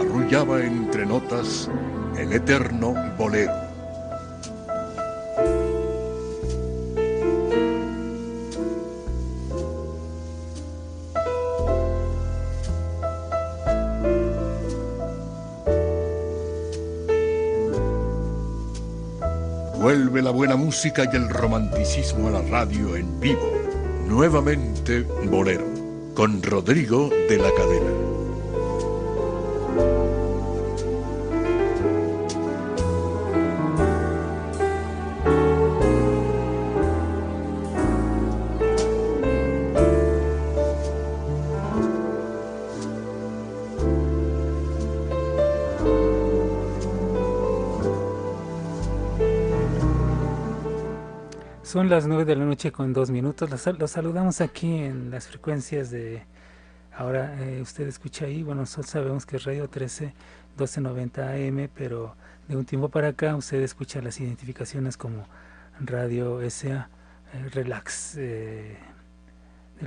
arrullaba entre notas el eterno bolero. Vuelve la buena música y el romanticismo a la radio en vivo. Nuevamente Bolero, con Rodrigo de la Cadena. Son las nueve de la noche con dos minutos. Los, saludamos aquí en las frecuencias de... Ahora eh, usted escucha ahí, bueno, nosotros sabemos que es Radio 13, 1290 AM, pero de un tiempo para acá usted escucha las identificaciones como Radio SA, eh, Relax eh,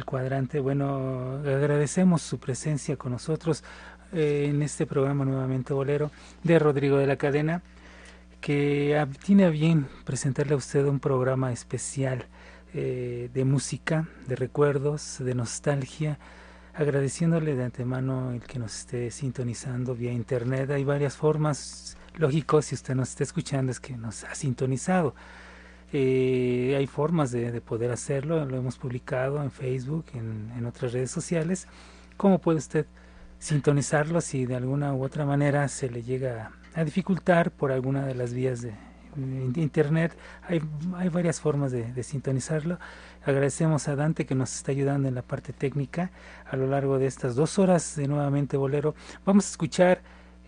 cuadrante. Bueno, agradecemos su presencia con nosotros en este programa nuevamente bolero de Rodrigo de la Cadena que tiene a bien presentarle a usted un programa especial eh, de música, de recuerdos, de nostalgia, agradeciéndole de antemano el que nos esté sintonizando vía internet. Hay varias formas, lógico, si usted nos está escuchando es que nos ha sintonizado. Eh, hay formas de, poder hacerlo, lo hemos publicado en Facebook, en, en otras redes sociales. ¿Cómo puede usted sintonizarlo si de alguna u otra manera se le llega a dificultar por alguna de las vías de, internet. Hay, hay varias formas de, sintonizarlo. Agradecemos a Dante que nos está ayudando en la parte técnica a lo largo de estas dos horas de nuevamente Bolero. Vamos a escuchar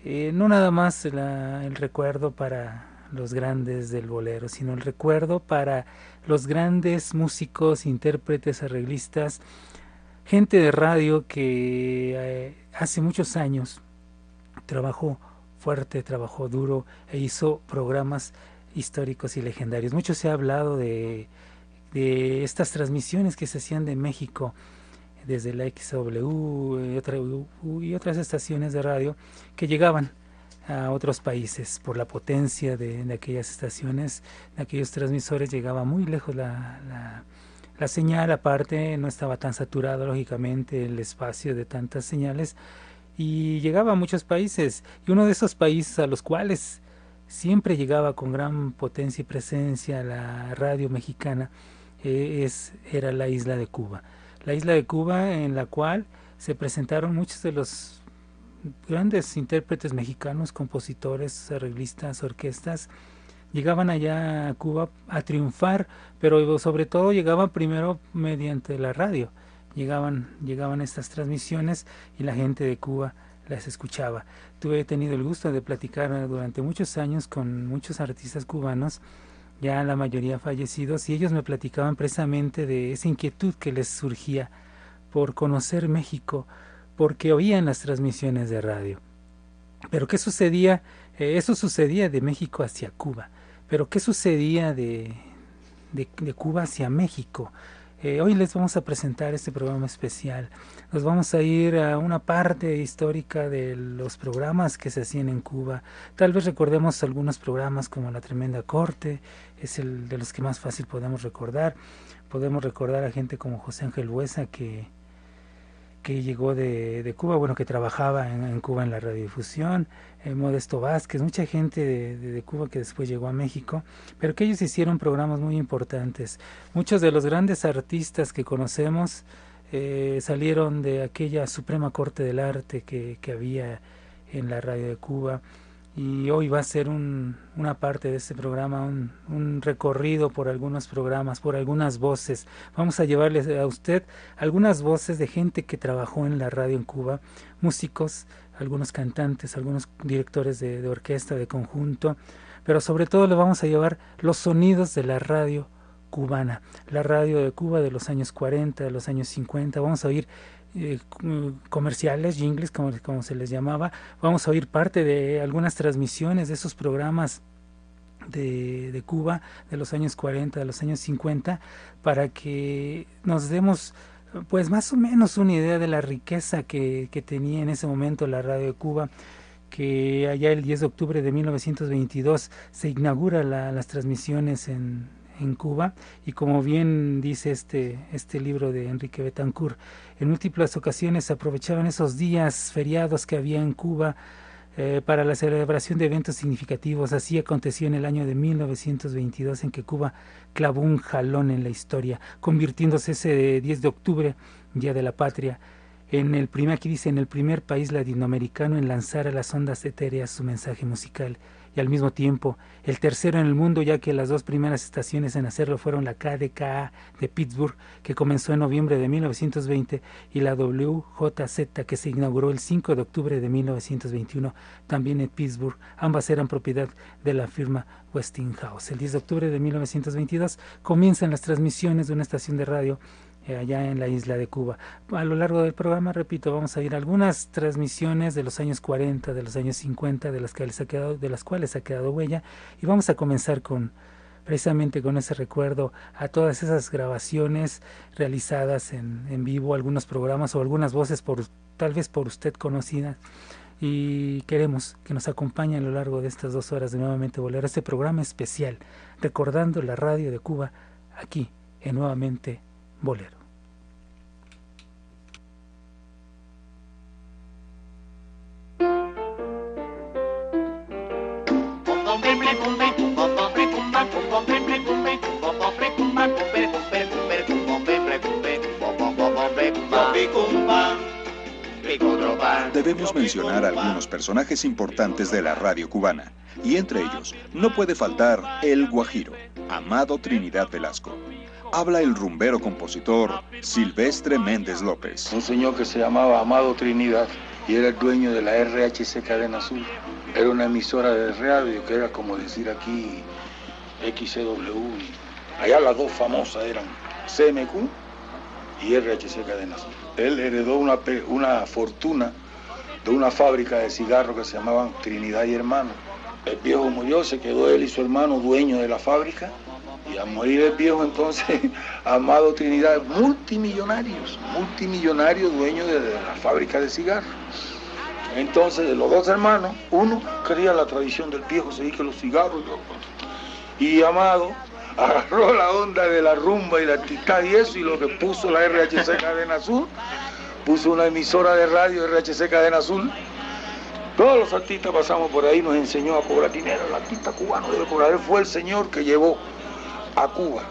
eh, no nada más el recuerdo para los grandes del bolero, sino el recuerdo para los grandes músicos, intérpretes, arreglistas, gente de radio que eh, hace muchos años trabajó fuerte, trabajó duro e hizo programas históricos y legendarios. Mucho se ha hablado de, de estas transmisiones que se hacían de México desde la XW y, y otras estaciones de radio que llegaban a otros países por la potencia de, aquellas estaciones, de aquellos transmisores, llegaba muy lejos la, la, la señal, aparte no estaba tan saturado lógicamente el espacio de tantas señales y llegaba a muchos países y uno de esos países a los cuales siempre llegaba con gran potencia y presencia la radio mexicana eh, es era la isla de Cuba. La isla de Cuba en la cual se presentaron muchos de los grandes intérpretes mexicanos compositores arreglistas orquestas llegaban allá a Cuba a triunfar pero sobre todo llegaban primero mediante la radio llegaban, llegaban estas transmisiones y la gente de Cuba las escuchaba. Tuve tenido el gusto de platicar durante muchos años con muchos artistas cubanos, ya la mayoría fallecidos, y ellos me platicaban precisamente de esa inquietud que les surgía por conocer México, porque oían las transmisiones de radio. Pero ¿qué sucedía? Eh, eso sucedía de México hacia Cuba. Pero ¿qué sucedía de, de, de Cuba hacia México? Eh, hoy les vamos a presentar este programa especial. Nos vamos a ir a una parte histórica de los programas que se hacían en Cuba. Tal vez recordemos algunos programas como La Tremenda Corte, es el de los que más fácil podemos recordar. Podemos recordar a gente como José Ángel Huesa que que llegó de, Cuba, bueno, que trabajaba en, Cuba en la radiodifusión, eh, Modesto Vázquez, mucha gente de, Cuba que después llegó a México, pero que ellos hicieron programas muy importantes. Muchos de los grandes artistas que conocemos eh, salieron de aquella Suprema Corte del Arte que, que había en la radio de Cuba y hoy va a ser un, una parte de este programa, un, un, recorrido por algunos programas, por algunas voces. Vamos a llevarles a usted algunas voces de gente que trabajó en la radio en Cuba, músicos, algunos cantantes, algunos directores de, de orquesta, de conjunto, pero sobre todo le vamos a llevar los sonidos de la radio cubana, la radio de Cuba de los años 40, de los años 50. Vamos a oír eh, comerciales, jingles, como, se les llamaba. Vamos a oír parte de algunas transmisiones de esos programas de, de, Cuba de los años 40, de los años 50, para que nos demos pues más o menos una idea de la riqueza que, que tenía en ese momento la radio de Cuba que allá el 10 de octubre de 1922 se inaugura la, las transmisiones en, en Cuba y como bien dice este, este libro de Enrique Betancourt, en múltiples ocasiones aprovechaban esos días feriados que había en Cuba eh, para la celebración de eventos significativos. Así aconteció en el año de 1922 en que Cuba clavó un jalón en la historia, convirtiéndose ese 10 de octubre, Día de la Patria, en el primer, aquí dice, en el primer país latinoamericano en lanzar a las ondas etéreas su mensaje musical y al mismo tiempo el tercero en el mundo, ya que las dos primeras estaciones en hacerlo fueron la KDKA de Pittsburgh, que comenzó en noviembre de 1920, y la WJZ, que se inauguró el 5 de octubre de 1921, también en Pittsburgh. Ambas eran propiedad de la firma Westinghouse. El 10 de octubre de 1922 comienzan las transmisiones de una estación de radio allá en la isla de Cuba. A lo largo del programa, repito, vamos a ir a algunas transmisiones de los años 40, de los años 50, de las, que ha quedado, de las cuales ha quedado huella, y vamos a comenzar con precisamente con ese recuerdo a todas esas grabaciones realizadas en, vivo, algunos programas o algunas voces por tal vez por usted conocidas y queremos que nos acompañe a lo largo de estas dos horas de nuevamente volver a este programa especial recordando la radio de Cuba aquí en nuevamente Bolero. Debemos mencionar algunos personajes importantes de la radio cubana, y entre ellos no puede faltar el Guajiro, Amado Trinidad Velasco. Habla el rumbero compositor Silvestre Méndez López. Un señor que se llamaba Amado Trinidad y era el dueño de la RHC Cadena Azul. Era una emisora de radio que era como decir aquí XCW. Allá las dos famosas eran CMQ y RHC Cadena Azul. Él heredó una, una fortuna de una fábrica de cigarros que se llamaban Trinidad y Hermano. El viejo murió, se quedó él y su hermano dueño de la fábrica. Y al morir el viejo entonces, Amado Trinidad, multimillonarios, multimillonarios dueños de, la fábrica de cigarros. Entonces, de los dos hermanos, uno quería la tradición del viejo, seguir que los cigarros y Amado agarró la onda de la rumba y la artista y eso, y lo que puso la RHC Cadena Azul, puso una emisora de radio RHC Cadena Azul. Todos los artistas pasamos por ahí, nos enseñó a cobrar dinero. El artista cubano debe cobrar. Él fue el señor que llevó a Cuba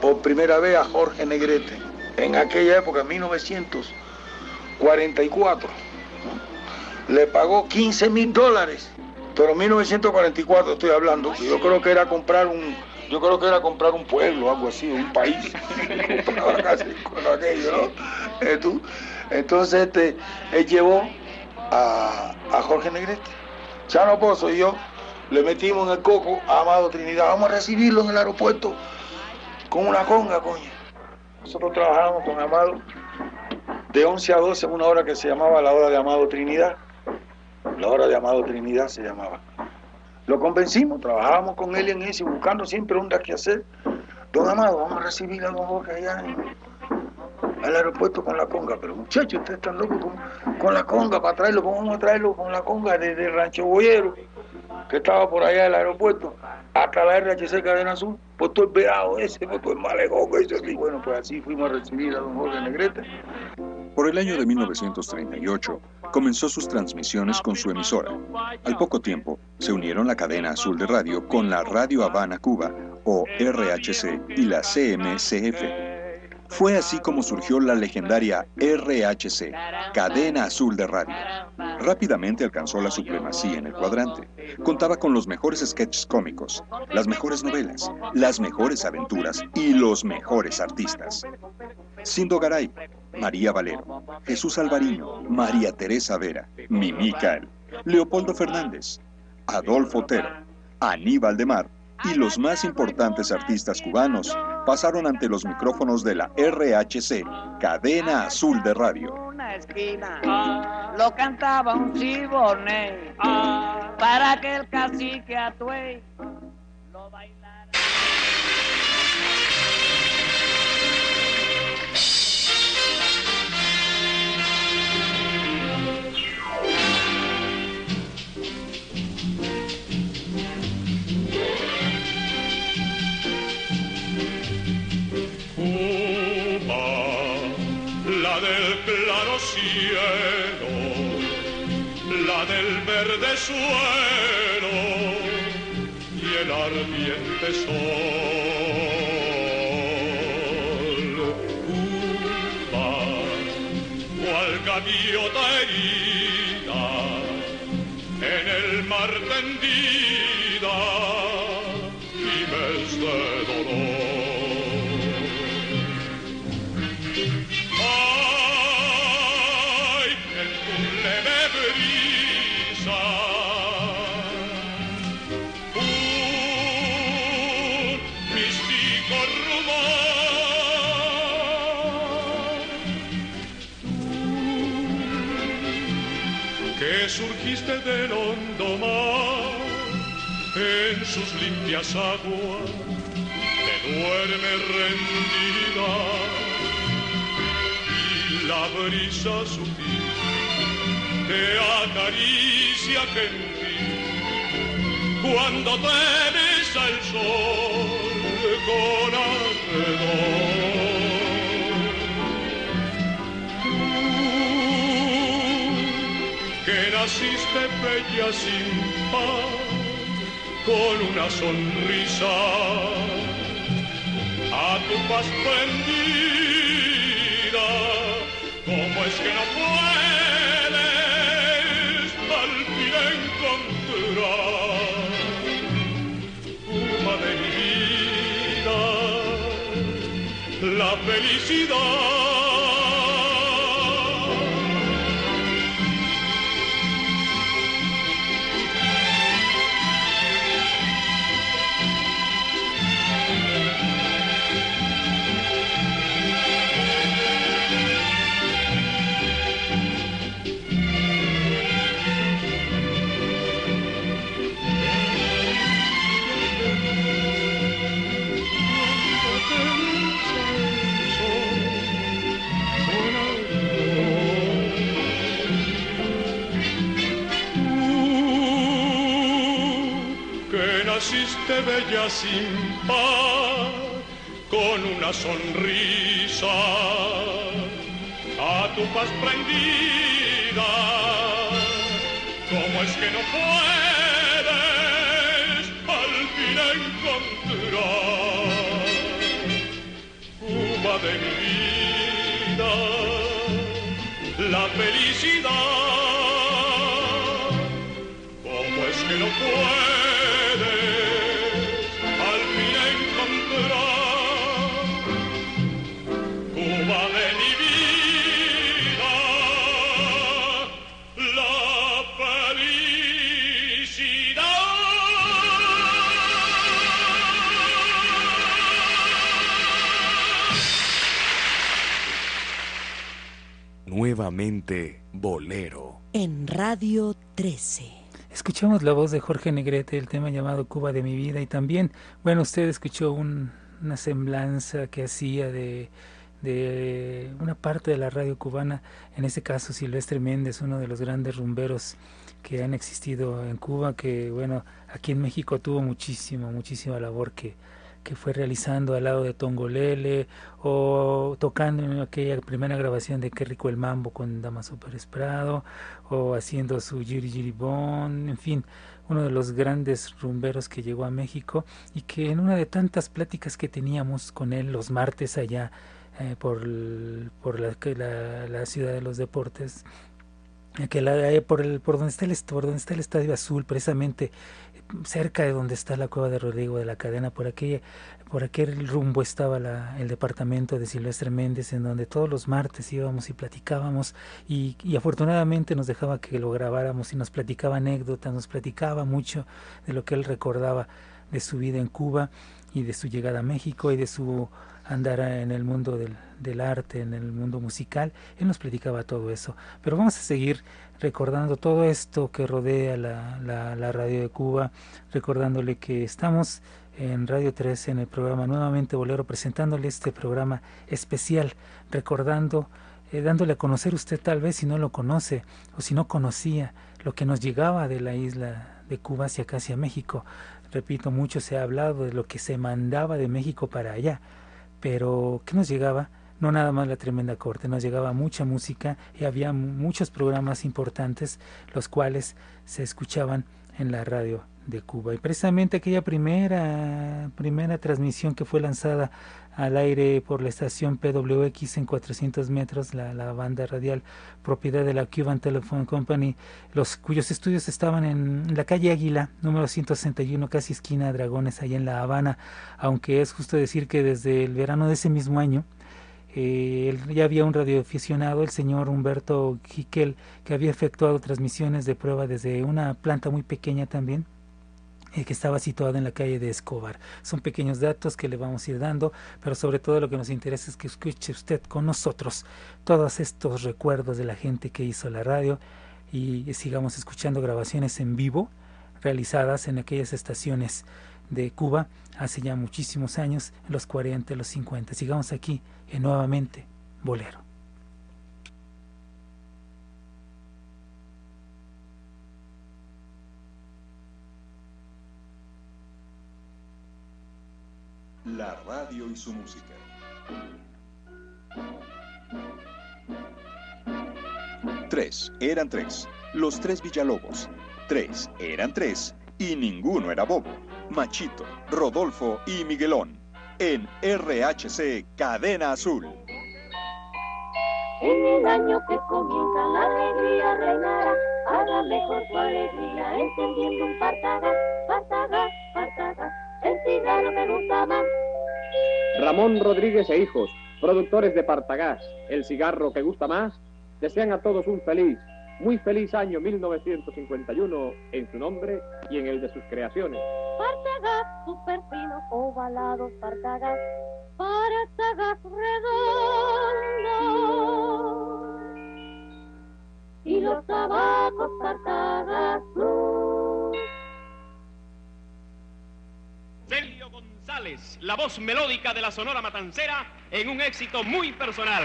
por primera vez a Jorge Negrete. En aquella época, en 1944, le pagó 15 mil dólares. Pero en 1944 estoy hablando, yo creo que era comprar un, yo creo que era comprar un pueblo, algo así, un país. Eh, entonces este, él llevó a, Jorge Negrete. Chano Pozo y yo le metimos en el coco a Amado Trinidad. Vamos a recibirlo en el aeropuerto con una conga, coño. Nosotros trabajábamos con Amado de 11 a 12, una hora que se llamaba la hora de Amado Trinidad. La hora de Amado Trinidad se llamaba. Lo convencimos, trabajábamos con él en eso, buscando siempre ondas que hacer. Don Amado, vamos a recibir a don Jorge allá al aeropuerto con la conga. Pero muchachos, ustedes están locos con, la conga para traerlo, ¿cómo vamos a traerlo con la conga desde Rancho Boyero, que estaba por allá del aeropuerto, hasta la RHC Cadena Azul, por todo el verado ese, por todo el malecón, eso así. Bueno, pues así fuimos a recibir a don Jorge Negrete. Por el año de 1938, comenzó sus transmisiones con su emisora. Al poco tiempo, se unieron la cadena azul de radio con la Radio Habana Cuba, o RHC, y la CMCF. Fue así como surgió la legendaria RHC, Cadena Azul de Radio. Rápidamente alcanzó la supremacía en el cuadrante. Contaba con los mejores sketches cómicos, las mejores novelas, las mejores aventuras y los mejores artistas. Sindo Garay, María Valero, Jesús Alvariño, María Teresa Vera, Mimi Cael, Leopoldo Fernández, Adolfo Otero, Aníbal de Mar y los más importantes artistas cubanos pasaron ante los micrófonos de la RHC, Cadena Azul de Radio. Una esquina lo cantaba un chibone para que el cacique Atuey lo bailara. La del verde suelo y el ardiente sol. Cuba, cual gaviota herida, en sus limpias aguas, te duerme rendida y la brisa sutil te acaricia gentil cuando te besa el sol con alrededor. Que naciste bella sin par, con una sonrisa a tu paz prendida, ¿cómo es que no puedes al fin encontrar una de vida, la felicidad? Naciste bella sin par, con una sonrisa a tu paz prendida. ¿Cómo es que no puedes al fin encontrar Cuba de mi vida, la felicidad? ¿Cómo es que no puedes Nuevamente Bolero. En Radio 13. Escuchamos la voz de Jorge Negrete, el tema llamado Cuba de mi vida y también, bueno, usted escuchó un- una semblanza que hacía de de una parte de la radio cubana, en ese caso Silvestre Méndez, uno de los grandes rumberos que han existido en Cuba, que bueno, aquí en México tuvo muchísimo, muchísima labor que, que fue realizando al lado de Tongolele o tocando en aquella primera grabación de Qué rico el mambo con Damaso Pérez Prado o haciendo su Giri Giri Bon, en fin, uno de los grandes rumberos que llegó a México y que en una de tantas pláticas que teníamos con él los martes allá eh, por, por la, ciudad de los deportes que la, por, el, por, donde está el, por donde está el Estadio Azul, precisamente cerca de donde está la cueva de Rodrigo de la Cadena, por aquella, por aquel rumbo estaba la, el departamento de Silvestre Méndez, en donde todos los martes íbamos y platicábamos, y, afortunadamente nos dejaba que lo grabáramos y nos platicaba anécdotas, nos platicaba mucho de lo que él recordaba de su vida en Cuba y de su llegada a México y de su andar en el mundo del, del, arte, en el mundo musical. Él nos platicaba todo eso. Pero vamos a seguir recordando todo esto que rodea la, la, radio de Cuba, recordándole que estamos en Radio 13 en el programa Nuevamente Bolero, presentándole este programa especial, recordando, eh, dándole a conocer usted tal vez si no lo conoce o si no conocía lo que nos llegaba de la isla de Cuba hacia acá, hacia México. Repito, mucho se ha hablado de lo que se mandaba de México para allá pero ¿qué nos llegaba? No nada más la tremenda corte, nos llegaba mucha música y había muchos programas importantes los cuales se escuchaban en la radio de Cuba. Y precisamente aquella primera, primera transmisión que fue lanzada al aire por la estación PWX en 400 metros, la, la, banda radial propiedad de la Cuban Telephone Company, los cuyos estudios estaban en la calle Águila, número 161, casi esquina Dragones, allá en La Habana, aunque es justo decir que desde el verano de ese mismo año, eh, ya había un radioaficionado, el señor Humberto Jiquel, que había efectuado transmisiones de prueba desde una planta muy pequeña también, eh, que estaba situado en la calle de Escobar. Son pequeños datos que le vamos a ir dando, pero sobre todo lo que nos interesa es que escuche usted con nosotros todos estos recuerdos de la gente que hizo la radio y sigamos escuchando grabaciones en vivo realizadas en aquellas estaciones de Cuba hace ya muchísimos años, en los 40, los 50. Sigamos aquí en nuevamente Bolero. La radio y su música. Tres, eran tres. Los tres Villalobos. Tres, eran tres. Y ninguno era bobo. Machito, Rodolfo y Miguelón. En RHC Cadena Azul. En el año que comienza la alegría reinará, haga mejor su alegría, encendiendo un partaga, partaga, partaga, el cigarro me gusta más. Ramón Rodríguez e hijos, productores de Partagás, el cigarro que gusta más, desean a todos un feliz, muy feliz año 1951 en su nombre y en el de sus creaciones. Partagás, super fino, ovalados, Partagás, Partagás redondo. Y los tabacos, Partagás Blue. González, la voz melódica de la Sonora Matancera en un éxito muy personal.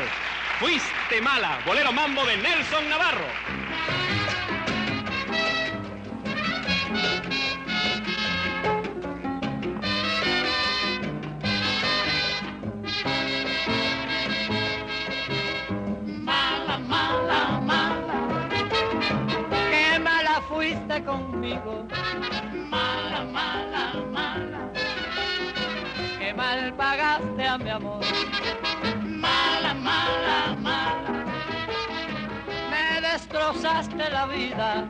Fuiste mala, bolero mambo de Nelson Navarro. Mala, mala, mala, qué mala fuiste conmigo. Mala, mala, mi amor. Mala, mala, mala, me destrozaste la vida.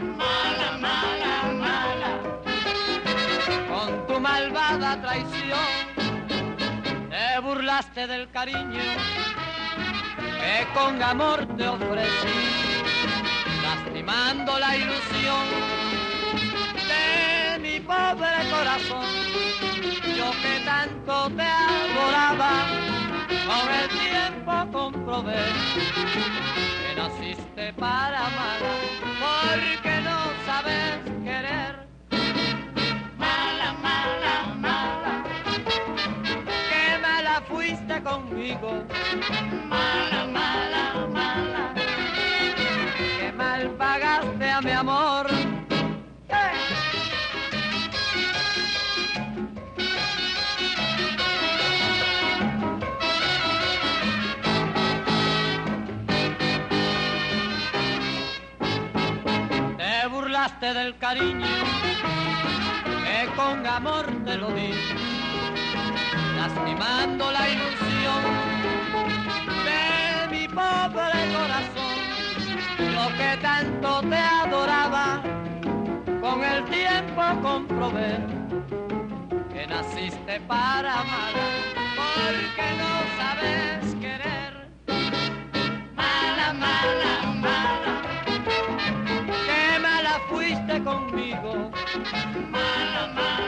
Mala, mala, mala, con tu malvada traición, te burlaste del cariño que con amor te ofrecí, lastimando la ilusión mi pobre corazón. Yo que tanto te adoraba, con el tiempo comprobé que naciste para amar, porque no sabes querer. Mala, mala, mala, que mala fuiste conmigo. Del cariño que con amor te lo di, lastimando la ilusión de mi pobre corazón, lo que tanto te adoraba, con el tiempo comprobé que naciste para amar, porque no sabes conmigo. Mala, mala,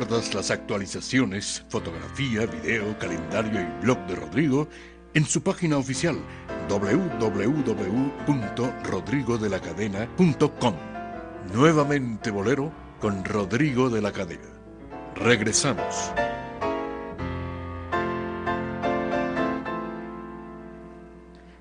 Las actualizaciones, fotografía, video, calendario y blog de Rodrigo en su página oficial www.rodrigodelacadena.com. Nuevamente Bolero con Rodrigo de la Cadena. Regresamos.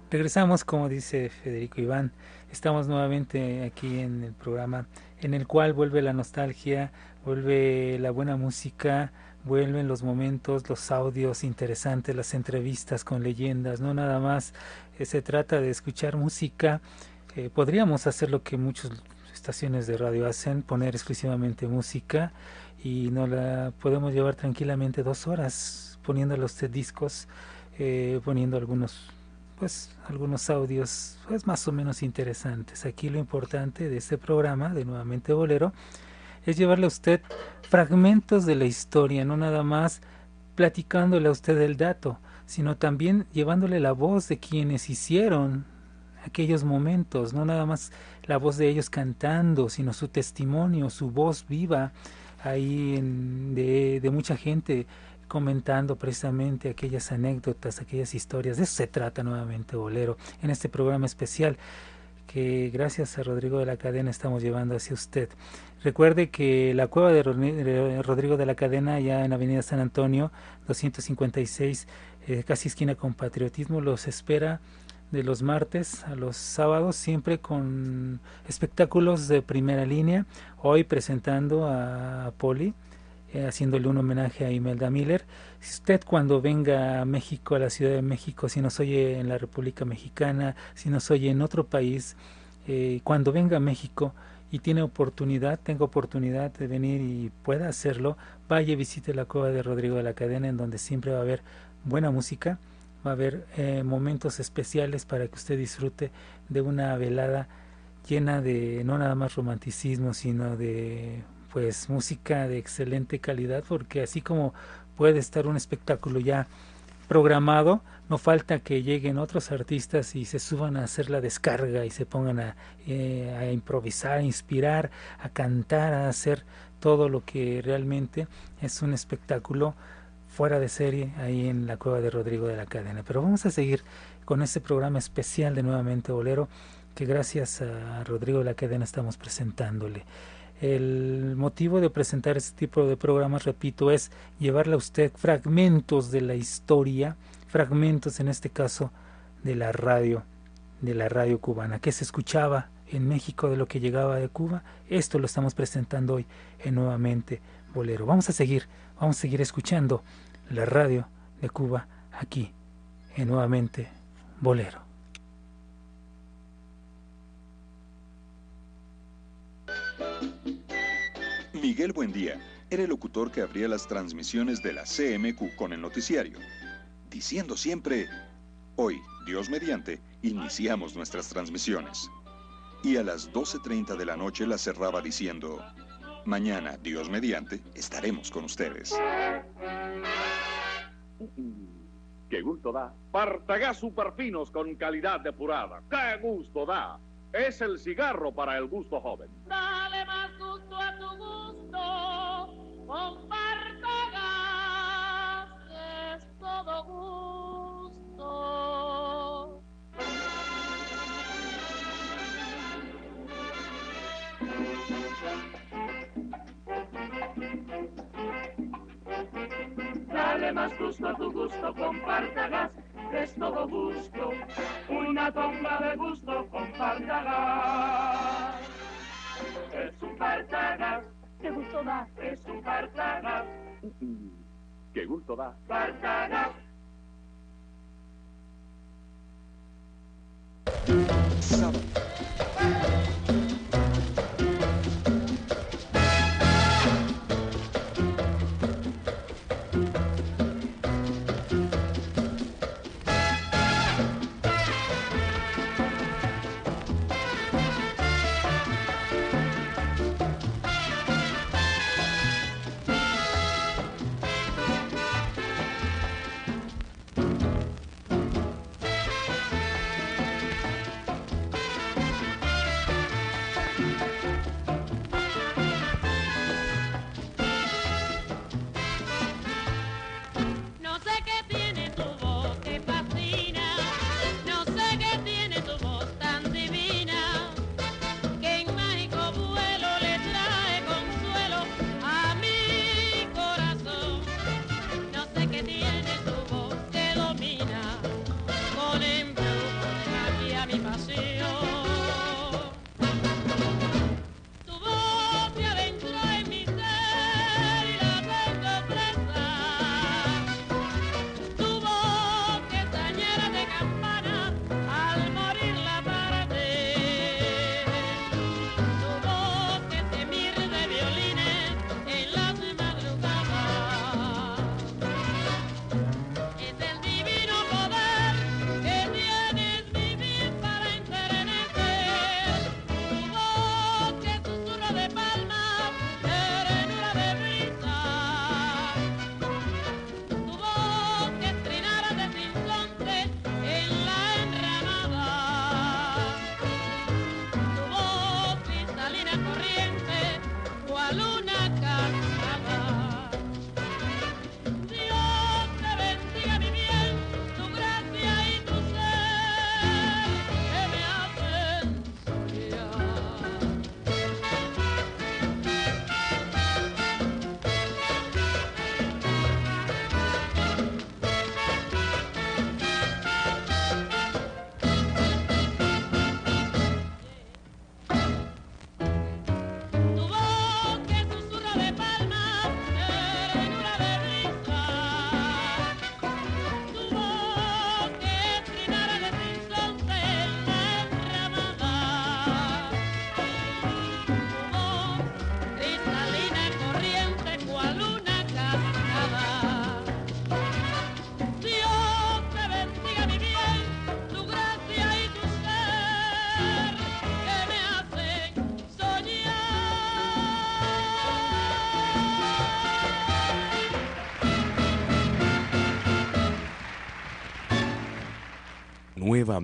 Regresamos, como dice Federico Iván, estamos nuevamente aquí en el programa en el cual vuelve la nostalgia, vuelve la buena música, vuelven los momentos, los audios interesantes, las entrevistas con leyendas, no nada más eh, se trata de escuchar música, eh, podríamos hacer lo que muchas estaciones de radio hacen, poner exclusivamente música y no la podemos llevar tranquilamente dos horas poniéndole a usted discos, eh, poniendo algunos pues algunos audios pues más o menos interesantes. Aquí lo importante de este programa de Nuevamente Bolero es llevarle a usted fragmentos de la historia, no nada más platicándole a usted el dato, sino también llevándole la voz de quienes hicieron aquellos momentos, no nada más la voz de ellos cantando, sino su testimonio, su voz viva ahí en, de, de mucha gente comentando precisamente aquellas anécdotas, aquellas historias. De eso se trata nuevamente Bolero en este programa especial que gracias a Rodrigo de la Cadena estamos llevando hacia usted. Recuerde que la cueva de Rodrigo de la Cadena, ya en Avenida San Antonio, 256, eh, casi esquina con Patriotismo, los espera de los martes a los sábados, siempre con espectáculos de primera línea. Hoy presentando a Poli, eh, haciéndole un homenaje a Imelda Miller. Si usted cuando venga a México, a la Ciudad de México, si nos oye en la República Mexicana, si nos oye en otro país, eh, cuando venga a México y tiene oportunidad, tenga oportunidad de venir y pueda hacerlo, vaya y visite la cueva de Rodrigo de la Cadena, en donde siempre va a haber buena música, va a haber eh, momentos especiales para que usted disfrute de una velada llena de no nada más romanticismo, sino de pues música de excelente calidad porque así como puede estar un espectáculo ya programado, no falta que lleguen otros artistas y se suban a hacer la descarga y se pongan a, eh, a improvisar, a inspirar, a cantar, a hacer todo lo que realmente es un espectáculo fuera de serie ahí en la cueva de Rodrigo de la Cadena. Pero vamos a seguir con este programa especial de Nuevamente Bolero que gracias a Rodrigo de la Cadena estamos presentándole. El motivo de presentar este tipo de programas, repito, es llevarle a usted fragmentos de la historia, fragmentos en este caso de la radio, de la radio cubana, que se escuchaba en México de lo que llegaba de Cuba. Esto lo estamos presentando hoy en Nuevamente Bolero. Vamos a seguir, vamos a seguir escuchando la radio de Cuba aquí en Nuevamente Bolero. Miguel Buendía era el locutor que abría las transmisiones de la CMQ con el noticiario, diciendo siempre, hoy, Dios mediante, iniciamos nuestras transmisiones. Y a las 12.30 de la noche la cerraba diciendo, mañana, Dios mediante, estaremos con ustedes. ¡Qué gusto da! Partagás superfinos con calidad depurada. ¡Qué gusto da! Es el cigarro para el gusto joven. Dale más gusto a tu gusto con Partagás. Es todo gusto. Dale más gusto a tu gusto con Partagás, es todo gusto. Una tonga de gusto con Partagás. Es un Partagás, ¿Qué gusto da? es un Partagás, ¡Qué gusto da! Partagás. No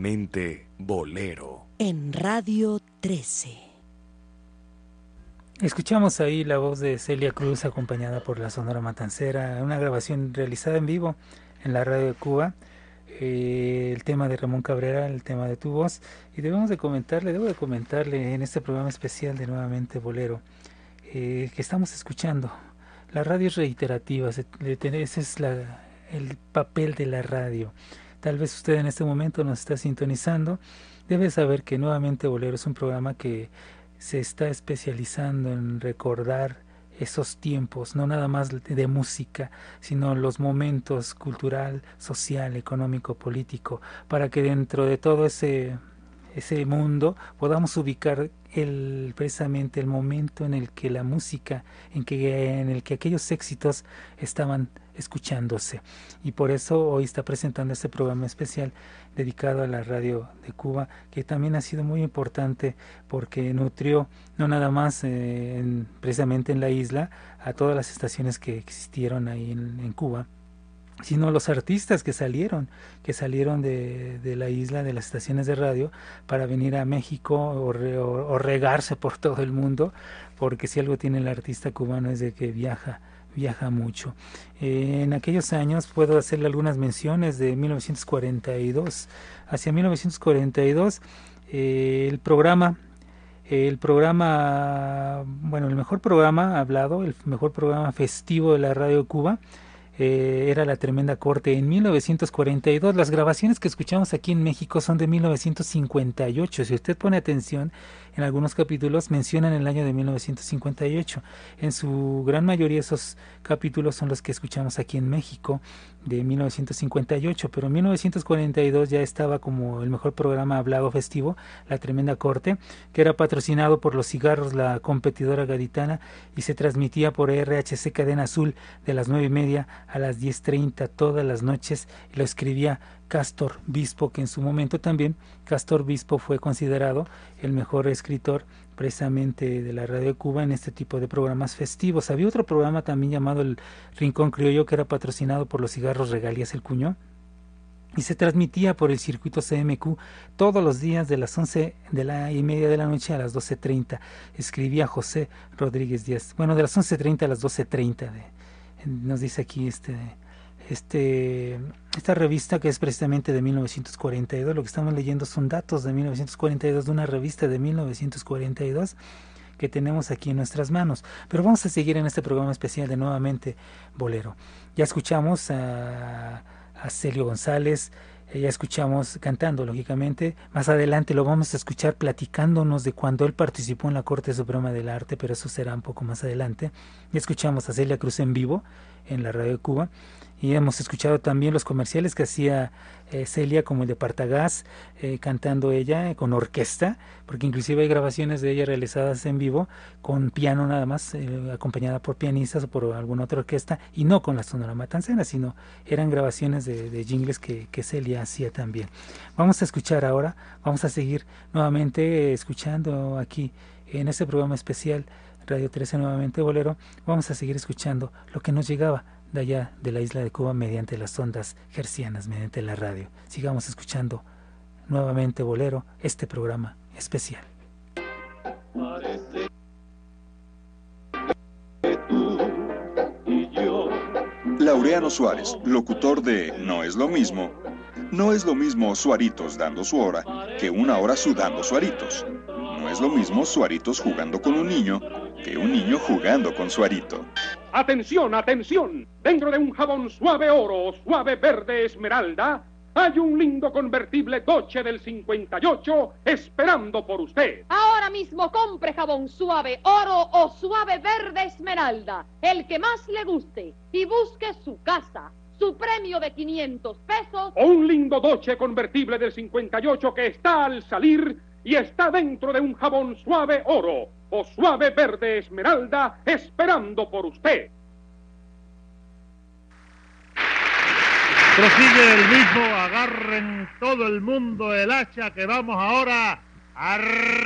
Nuevamente Bolero. En Radio 13. Escuchamos ahí la voz de Celia Cruz acompañada por la Sonora Matancera, una grabación realizada en vivo en la radio de Cuba. Eh, el tema de Ramón Cabrera, el tema de tu voz. Y debemos de comentarle, debo de comentarle en este programa especial de Nuevamente Bolero, eh, que estamos escuchando. La radio es reiterativa, se- ese es la- el papel de la radio. Tal vez usted en este momento nos está sintonizando, debe saber que nuevamente Bolero es un programa que se está especializando en recordar esos tiempos, no nada más de música, sino los momentos cultural, social, económico, político, para que dentro de todo ese ese mundo podamos ubicar el precisamente el momento en el que la música en que en el que aquellos éxitos estaban escuchándose. Y por eso hoy está presentando este programa especial dedicado a la radio de Cuba que también ha sido muy importante porque nutrió no nada más eh, en- precisamente en la isla a todas las estaciones que existieron ahí en, Cuba sino los artistas que salieron, que salieron de, de la isla, de las estaciones de radio, para venir a México o regarse por todo el mundo, porque si algo tiene el artista cubano es de que viaja, viaja mucho. Eh, en aquellos años puedo hacerle algunas menciones de 1942. Hacia 1942 eh, el programa el programa, bueno, el mejor programa hablado, el mejor programa festivo de la radio Cuba, eh, era la Tremenda Corte en 1942. Las grabaciones que escuchamos aquí en México son de 1958. Si usted pone atención, en algunos capítulos mencionan el año de 1958. En su gran mayoría esos capítulos son los que escuchamos aquí en México de 1958, pero en 1942 ya estaba como el mejor programa hablado festivo, La Tremenda Corte, que era patrocinado por los cigarros, la competidora gaditana, y se transmitía por RHC Cadena Azul de las nueve y media a las 10.30 todas las noches, y lo escribía Castor Bispo, que en su momento también Castor Bispo fue considerado el mejor escritor precisamente de la radio de Cuba en este tipo de programas festivos. Había otro programa también llamado El Rincón Criollo que era patrocinado por los cigarros Regalías El Cuñó y se transmitía por el circuito CMQ todos los días de las 11 de la y media de la noche a las 12.30. Escribía José Rodríguez Díaz. Bueno, de las 11.30 a las 12.30. de- Nos dice aquí este, este, esta revista que es precisamente de 1942. Lo que estamos leyendo son datos de 1942 de una revista de 1942 que tenemos aquí en nuestras manos. Pero vamos a seguir en este programa especial de nuevamente Bolero. Ya escuchamos a, a Celio González, eh, ya escuchamos cantando, lógicamente. Más adelante lo vamos a escuchar platicándonos de cuando él participó en la Corte Suprema del Arte, pero eso será un poco más adelante. Ya escuchamos a Celia Cruz en vivo en la Radio de Cuba. Y hemos escuchado también los comerciales que hacía eh, Celia, como el de Partagás, eh, cantando ella eh, con orquesta, porque inclusive hay grabaciones de ella realizadas en vivo con piano nada más, acompañada por pianistas o por alguna otra orquesta, y no con la Sonora Matancera, sino eran grabaciones de, jingles que, que Celia hacía también. Vamos a escuchar ahora, vamos a seguir nuevamente escuchando aquí en este programa especial Radio 13 nuevamente Bolero, vamos a seguir escuchando lo que nos llegaba de allá de la isla de Cuba mediante las ondas gercianas, mediante la radio. Sigamos escuchando nuevamente Bolero, este programa especial. Laureano Suárez, locutor de No es lo mismo, no es lo mismo Suaritos dando su hora que una hora sudando Suaritos. No es lo mismo Suaritos jugando con un niño que un niño jugando con Suarito. Atención, atención. Dentro de un jabón suave oro, suave verde esmeralda, hay un lindo convertible Doche del 58 esperando por usted. Ahora mismo compre jabón suave oro o suave verde esmeralda, el que más le guste, y busque su casa, su premio de 500 pesos. O un lindo Doche convertible del 58 que está al salir y está dentro de un jabón suave oro o suave verde esmeralda esperando por usted. Prosigue el mismo, agarren todo el mundo el hacha que vamos ahora a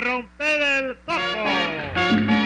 romper el coco.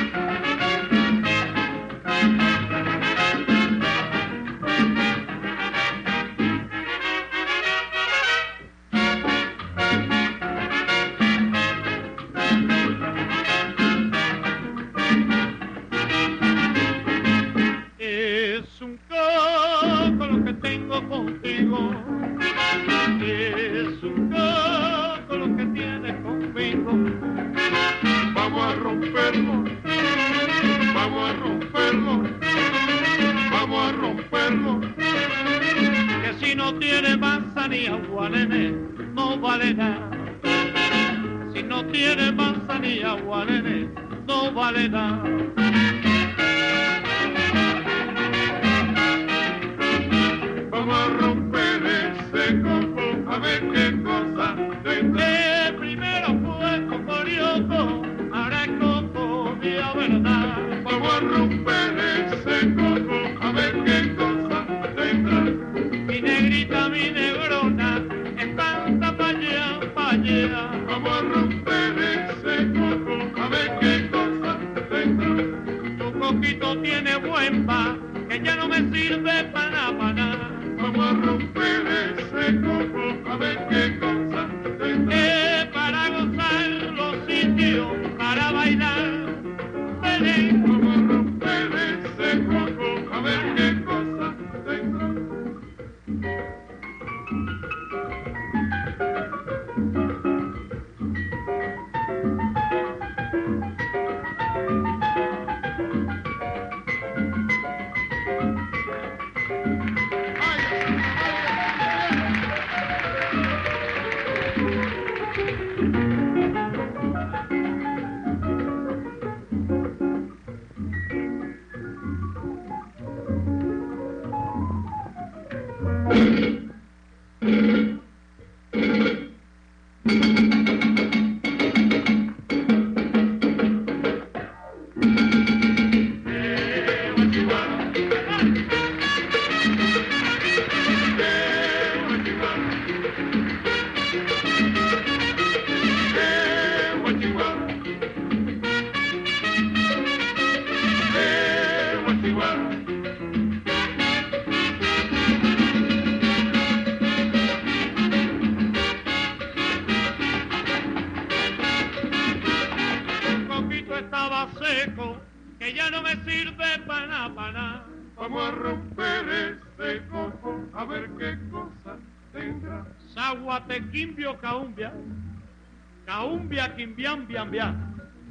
Biam biam.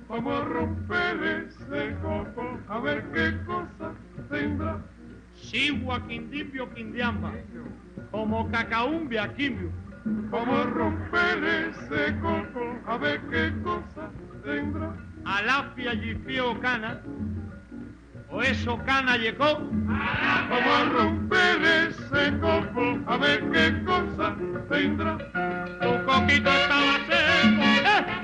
Vamos a romper ese coco a ver qué cosa tendrá. Sigua quindipio quindiamba, como cacaumbia quimbio. Vamos a romper ese coco a ver qué cosa tendrá. Alafia yipio cana, o eso cana llegó. Vamos a romper ese coco a ver qué cosa tendrá. Tu coquito estaba seco. ¡eh!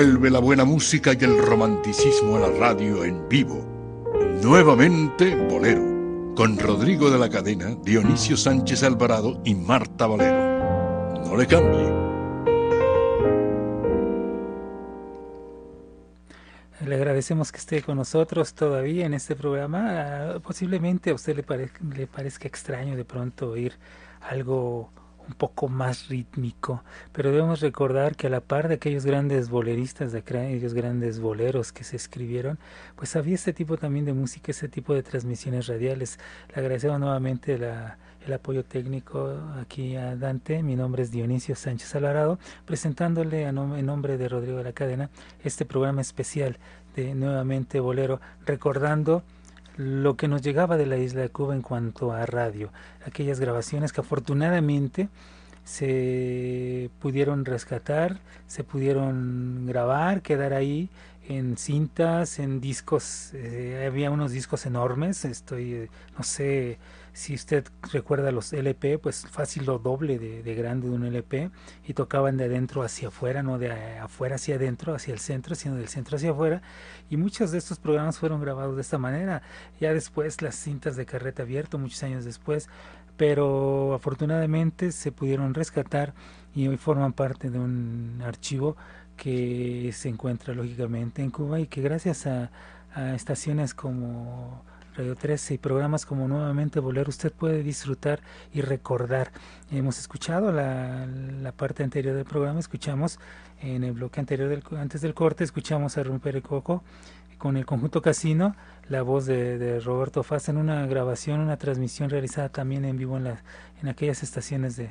Vuelve la buena música y el romanticismo a la radio en vivo. Nuevamente Bolero, con Rodrigo de la Cadena, Dionisio Sánchez Alvarado y Marta Valero. No le cambie. Le agradecemos que esté con nosotros todavía en este programa. Ah, Posiblemente a usted le, le parezca extraño de pronto oír algo un poco más rítmico, pero debemos recordar que a la par de aquellos grandes boleristas, de aquellos grandes boleros que se escribieron, pues había este tipo también de música, ese tipo de transmisiones radiales. Le agradecemos nuevamente el apoyo técnico aquí a Dante. Mi nombre es Dionisio Sánchez Alvarado, presentándole a en nombre de Rodrigo de la Cadena este programa especial de Nuevamente Bolero, recordando lo que nos llegaba de la isla de Cuba en cuanto a radio, aquellas grabaciones que afortunadamente se pudieron rescatar, se pudieron grabar, quedar ahí en cintas, en discos, eh, había unos discos enormes, estoy, eh, no sé, si usted recuerda los LP, pues fácil lo doble de, de, grande de un LP y tocaban de adentro hacia afuera, no de afuera hacia adentro, hacia el centro, sino del centro hacia afuera. Y muchos de estos programas fueron grabados de esta manera. Ya después las cintas de carrete abierto, muchos años después, pero afortunadamente se pudieron rescatar y hoy forman parte de un archivo que se encuentra lógicamente en Cuba y que gracias a estaciones como Radio 13 y programas como Nuevamente Bolero usted puede disfrutar y recordar. Hemos escuchado la, parte anterior del programa, escuchamos en el bloque anterior, del, antes del corte, escuchamos a Romper el Coco con el conjunto Casino, la voz de, de Roberto Faz en una grabación, una transmisión realizada también en vivo en, la, en aquellas estaciones de,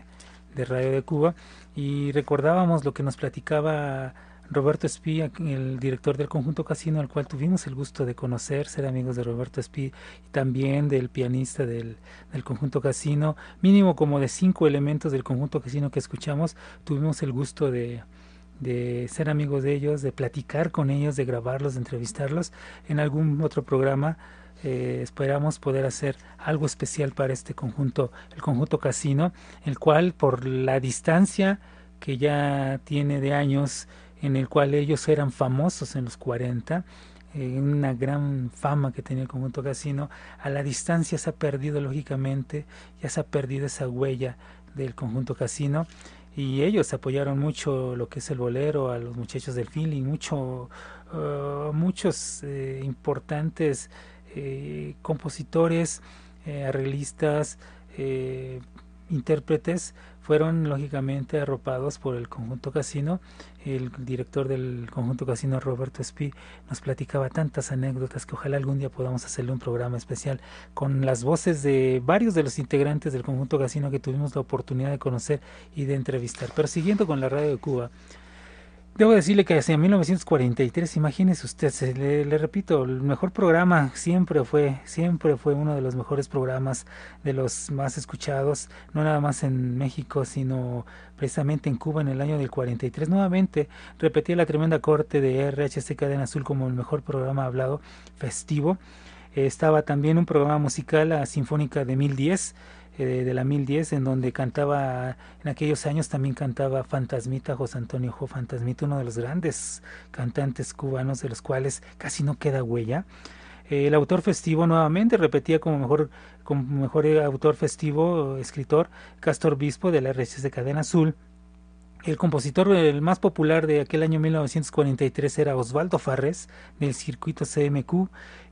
de Radio de Cuba y recordábamos lo que nos platicaba Roberto Espí, el director del conjunto Casino, al cual tuvimos el gusto de conocer, ser amigos de Roberto Espí y también del pianista del, conjunto Casino, mínimo como de cinco elementos del conjunto Casino que escuchamos, tuvimos el gusto de, de ser amigos de ellos, de platicar con ellos, de grabarlos, de entrevistarlos en algún otro programa. Eh, esperamos poder hacer algo especial para este conjunto, el conjunto Casino, el cual por la distancia que ya tiene de años, en el cual ellos eran famosos en los 40, eh, una gran fama que tenía el conjunto casino, a la distancia se ha perdido lógicamente, ya se ha perdido esa huella del conjunto casino. Y ellos apoyaron mucho lo que es el bolero, a los muchachos del feeling, mucho, uh, muchos eh, importantes eh, compositores, eh, arreglistas, intérpretes fueron lógicamente arropados por el conjunto casino. El director del conjunto casino, Roberto Espí, nos platicaba tantas anécdotas que ojalá algún día podamos hacerle un programa especial con las voces de varios de los integrantes del conjunto casino que tuvimos la oportunidad de conocer y de entrevistar. Pero siguiendo con la radio de Cuba, Debo decirle que hacia 1943, imagínese usted, le, le, repito, el mejor programa siempre fue, siempre fue uno de los mejores programas, de los más escuchados, no nada más en México, sino precisamente en Cuba en el año del 43. Nuevamente repetía la tremenda corte de RHC Cadena Azul como el mejor programa hablado festivo. Estaba también un programa musical, la Sinfónica de 1010, de, de, la 1010, en donde cantaba, en aquellos años también cantaba Fantasmita, José Antonio Jo Fantasmita, uno de los grandes cantantes cubanos, de los cuales casi no queda huella. Eh, el autor festivo nuevamente repetía como mejor, como mejor autor festivo, escritor, Castor Bispo de la RCC de Cadena Azul. El compositor el más popular de aquel año 1943 era Osvaldo Farres del circuito CMQ.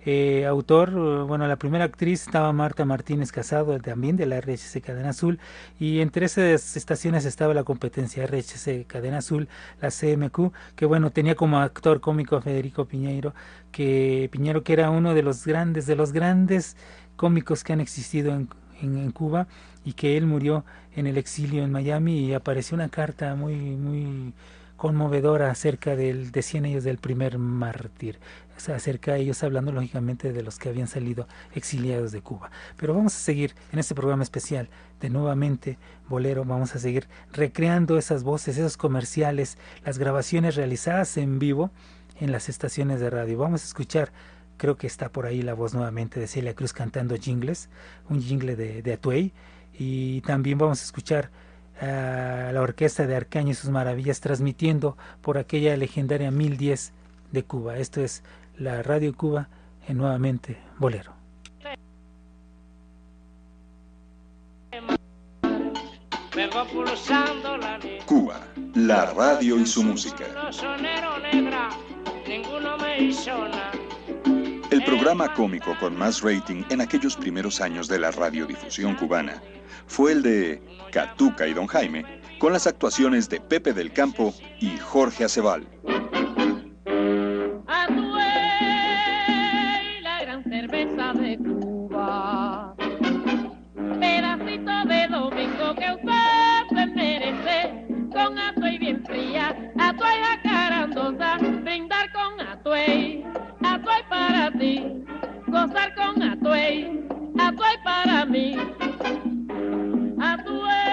Eh, autor, bueno, la primera actriz estaba Marta Martínez Casado, también de la RHC Cadena Azul, y entre esas estaciones estaba la competencia RHC Cadena Azul, la CMQ, que bueno, tenía como actor cómico a Federico Piñeiro, que Piñero que era uno de los grandes, de los grandes cómicos que han existido en, en, Cuba y que él murió en el exilio en Miami y apareció una carta muy muy conmovedora acerca del, de 100 años del primer mártir, acerca de ellos hablando lógicamente de los que habían salido exiliados de Cuba. Pero vamos a seguir en este programa especial de nuevamente Bolero, vamos a seguir recreando esas voces, esos comerciales, las grabaciones realizadas en vivo en las estaciones de radio. Vamos a escuchar creo que está por ahí la voz nuevamente de Celia Cruz cantando jingles, un jingle de, de Atuey, y también vamos a escuchar a la orquesta de Arcaño y sus maravillas transmitiendo por aquella legendaria 1010 de Cuba. Esto es la Radio Cuba en nuevamente Bolero. Cuba, la radio y su música. El programa cómico con más rating en aquellos primeros años de la radiodifusión cubana fue el de Catuca y Don Jaime, con las actuaciones de Pepe del Campo y Jorge Aceval. Fría, atuey acarandosa, brindar con atuey, atuey para ti, gozar con atuey, atuey para mí. Atuey,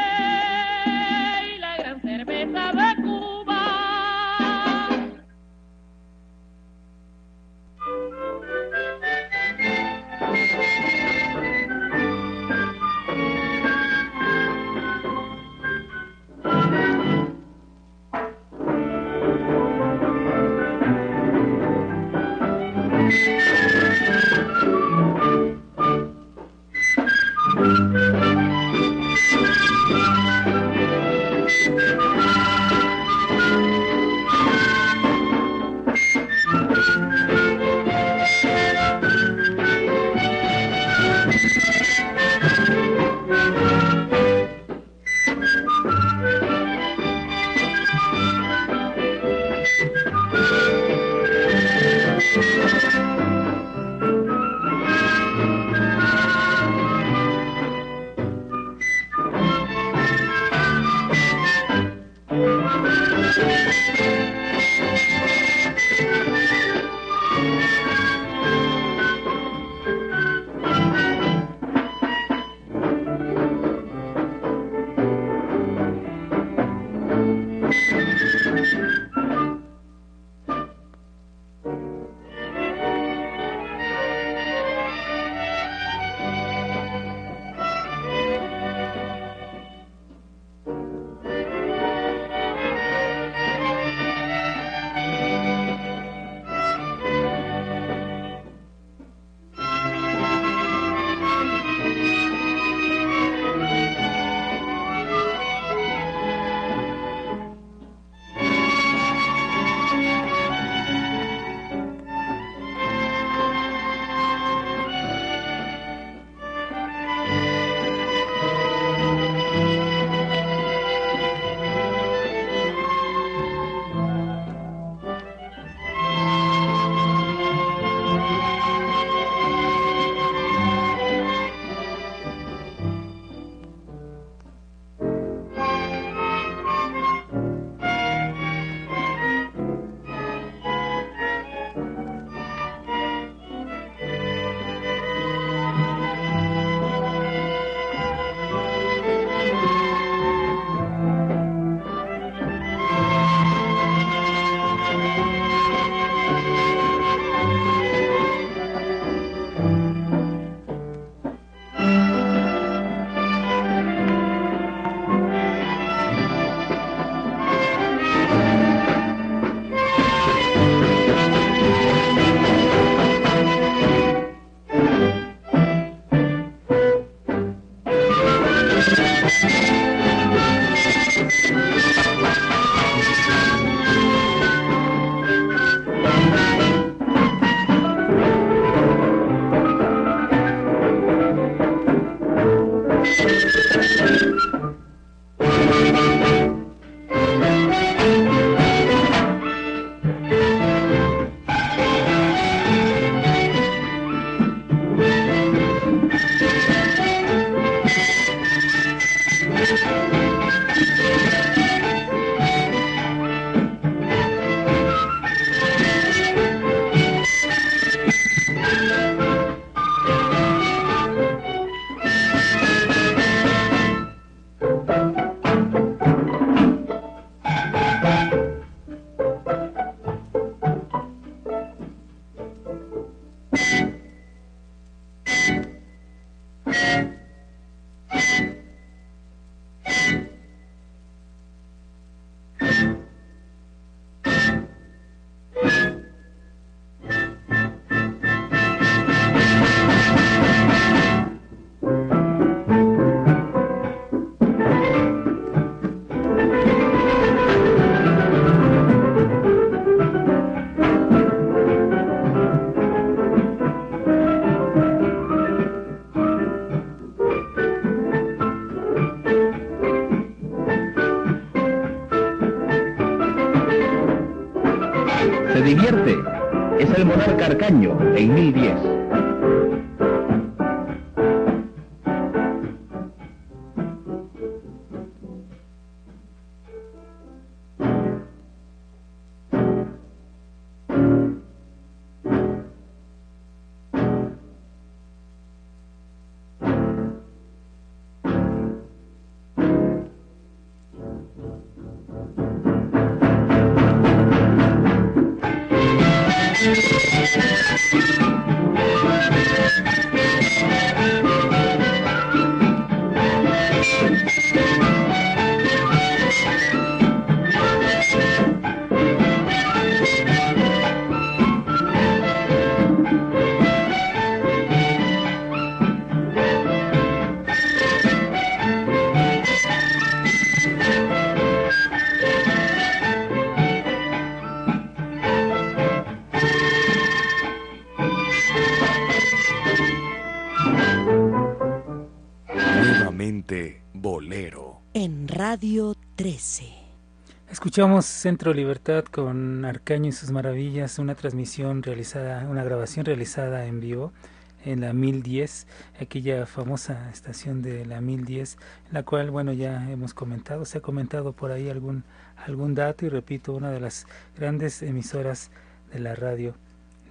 Carcaño en 1010. Escuchamos Centro Libertad con Arcaño y sus maravillas, una transmisión realizada, una grabación realizada en vivo en la 1010, aquella famosa estación de la 1010, en la cual, bueno, ya hemos comentado, se ha comentado por ahí algún, algún dato y repito, una de las grandes emisoras de la radio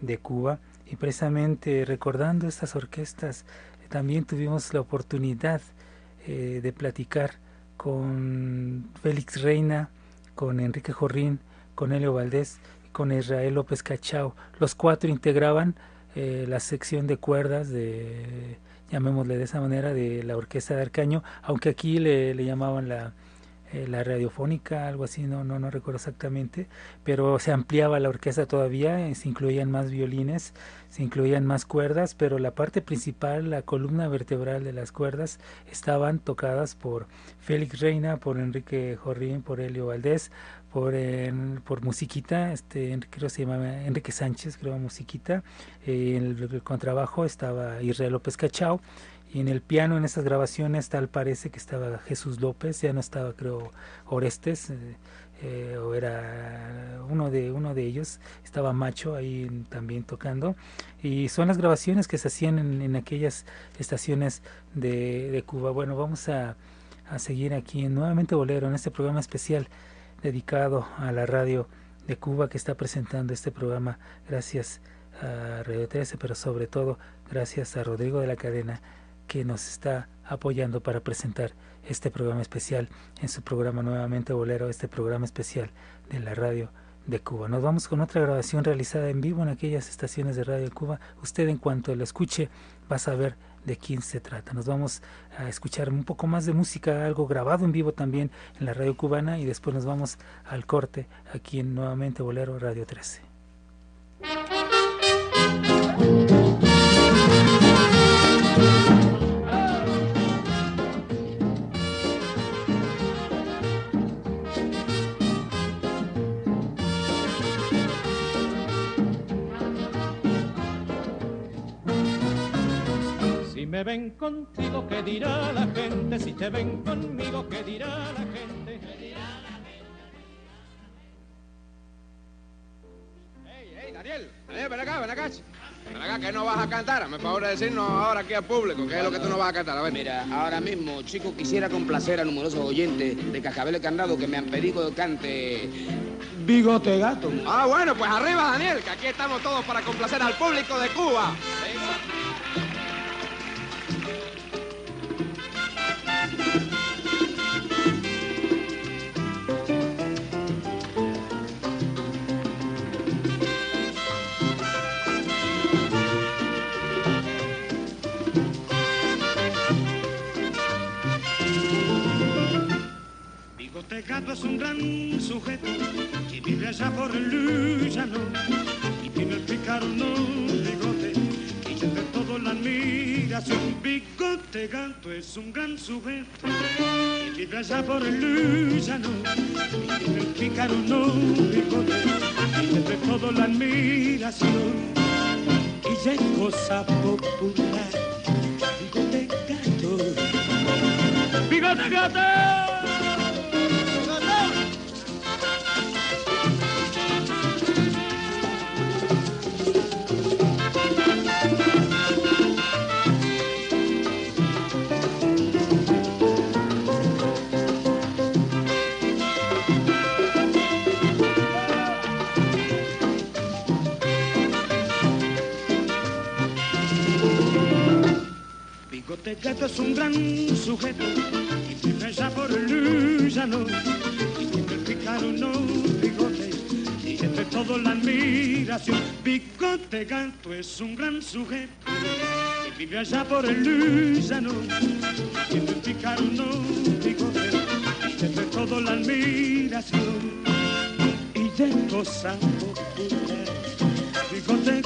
de Cuba. Y precisamente recordando estas orquestas, también tuvimos la oportunidad eh, de platicar con Félix Reina, con Enrique Jorrín, con Helio Valdés, con Israel López Cachao. Los cuatro integraban eh, la sección de cuerdas de, llamémosle de esa manera, de la orquesta de Arcaño, aunque aquí le llamaban la, eh, la radiofónica, algo así, no, no, no recuerdo exactamente, pero se ampliaba la orquesta todavía, eh, se incluían más violines, se incluían más cuerdas, pero la parte principal, la columna vertebral de las cuerdas, estaban tocadas por Félix Reina, por Enrique Jorrín, por Helio Valdés, por, por Musiquita, este, creo se llamaba Enrique Sánchez, creo Musiquita, eh, en el, el, contrabajo estaba Israel López Cachao, y en el piano en estas grabaciones tal parece que estaba Jesús López, ya no estaba creo Orestes, eh, eh, o era uno de, uno de ellos, estaba Macho ahí también tocando, y son las grabaciones que se hacían en, en aquellas estaciones de, de, Cuba. Bueno, vamos a, a seguir aquí en Nuevamente Bolero, en este programa especial dedicado a la radio de Cuba que está presentando este programa gracias a Radio 13, pero sobre todo gracias a Rodrigo de la Cadena que nos está apoyando para presentar este programa especial en su programa nuevamente Bolero, este programa especial de la radio de Cuba. Nos vamos con otra grabación realizada en vivo en aquellas estaciones de radio de Cuba. Usted en cuanto lo escuche va a saber de quién se trata. Nos vamos a escuchar un poco más de música, algo grabado en vivo también en la radio cubana y después nos vamos al corte aquí en nuevamente Bolero Radio 13. Me ven contigo, ¿qué dirá la gente? Si te ven conmigo, ¿qué dirá la gente? Hey, hey, Daniel, Daniel, ven acá, ven acá. Ven acá, que no vas a cantar. Me favor de decirnos ahora aquí al público qué es lo que tú no vas a cantar. A ver. Mira, ahora mismo, chico, quisiera complacer a numerosos oyentes de Cascabel Candado que me han pedido que cante Bigote Gato. Ah, bueno, pues arriba, Daniel, que aquí estamos todos para complacer al público de Cuba. Gato es un gran sujeto que vive allá por el llano y tiene el picarón y todo la admiración. Bigote Gato es un gran sujeto que vive allá por el llano y tiene el picarón bigote y de todo la admiración. Y es cosa popular. Bigote Gato. Bigote Gato. Bigote Gato es un gran sujeto y por el llano y tiene el picaro no bigote y entre todo la admiración. Bigote Gato es un gran sujeto y vive allá por el llano y tiene el picaro no bigote y entre todo la admiración. Y de cosa popular, bigote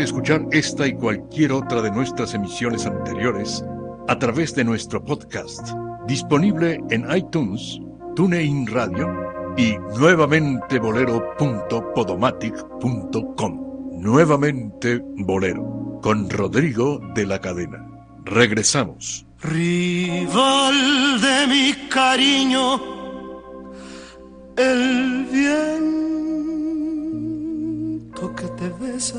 Escuchar esta y cualquier otra de nuestras emisiones anteriores a través de nuestro podcast, disponible en iTunes, TuneIn Radio y nuevamente Nuevamente Bolero, con Rodrigo de la Cadena. Regresamos. Rival de mi cariño, el viento que te besa,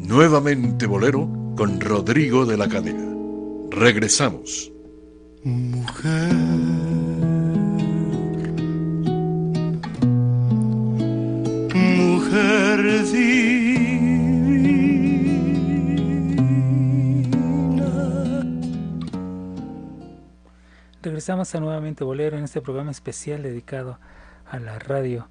Nuevamente Bolero con Rodrigo de la Cadena. Regresamos. Mujer. Mujer Regresamos a nuevamente Bolero en este programa especial dedicado a la radio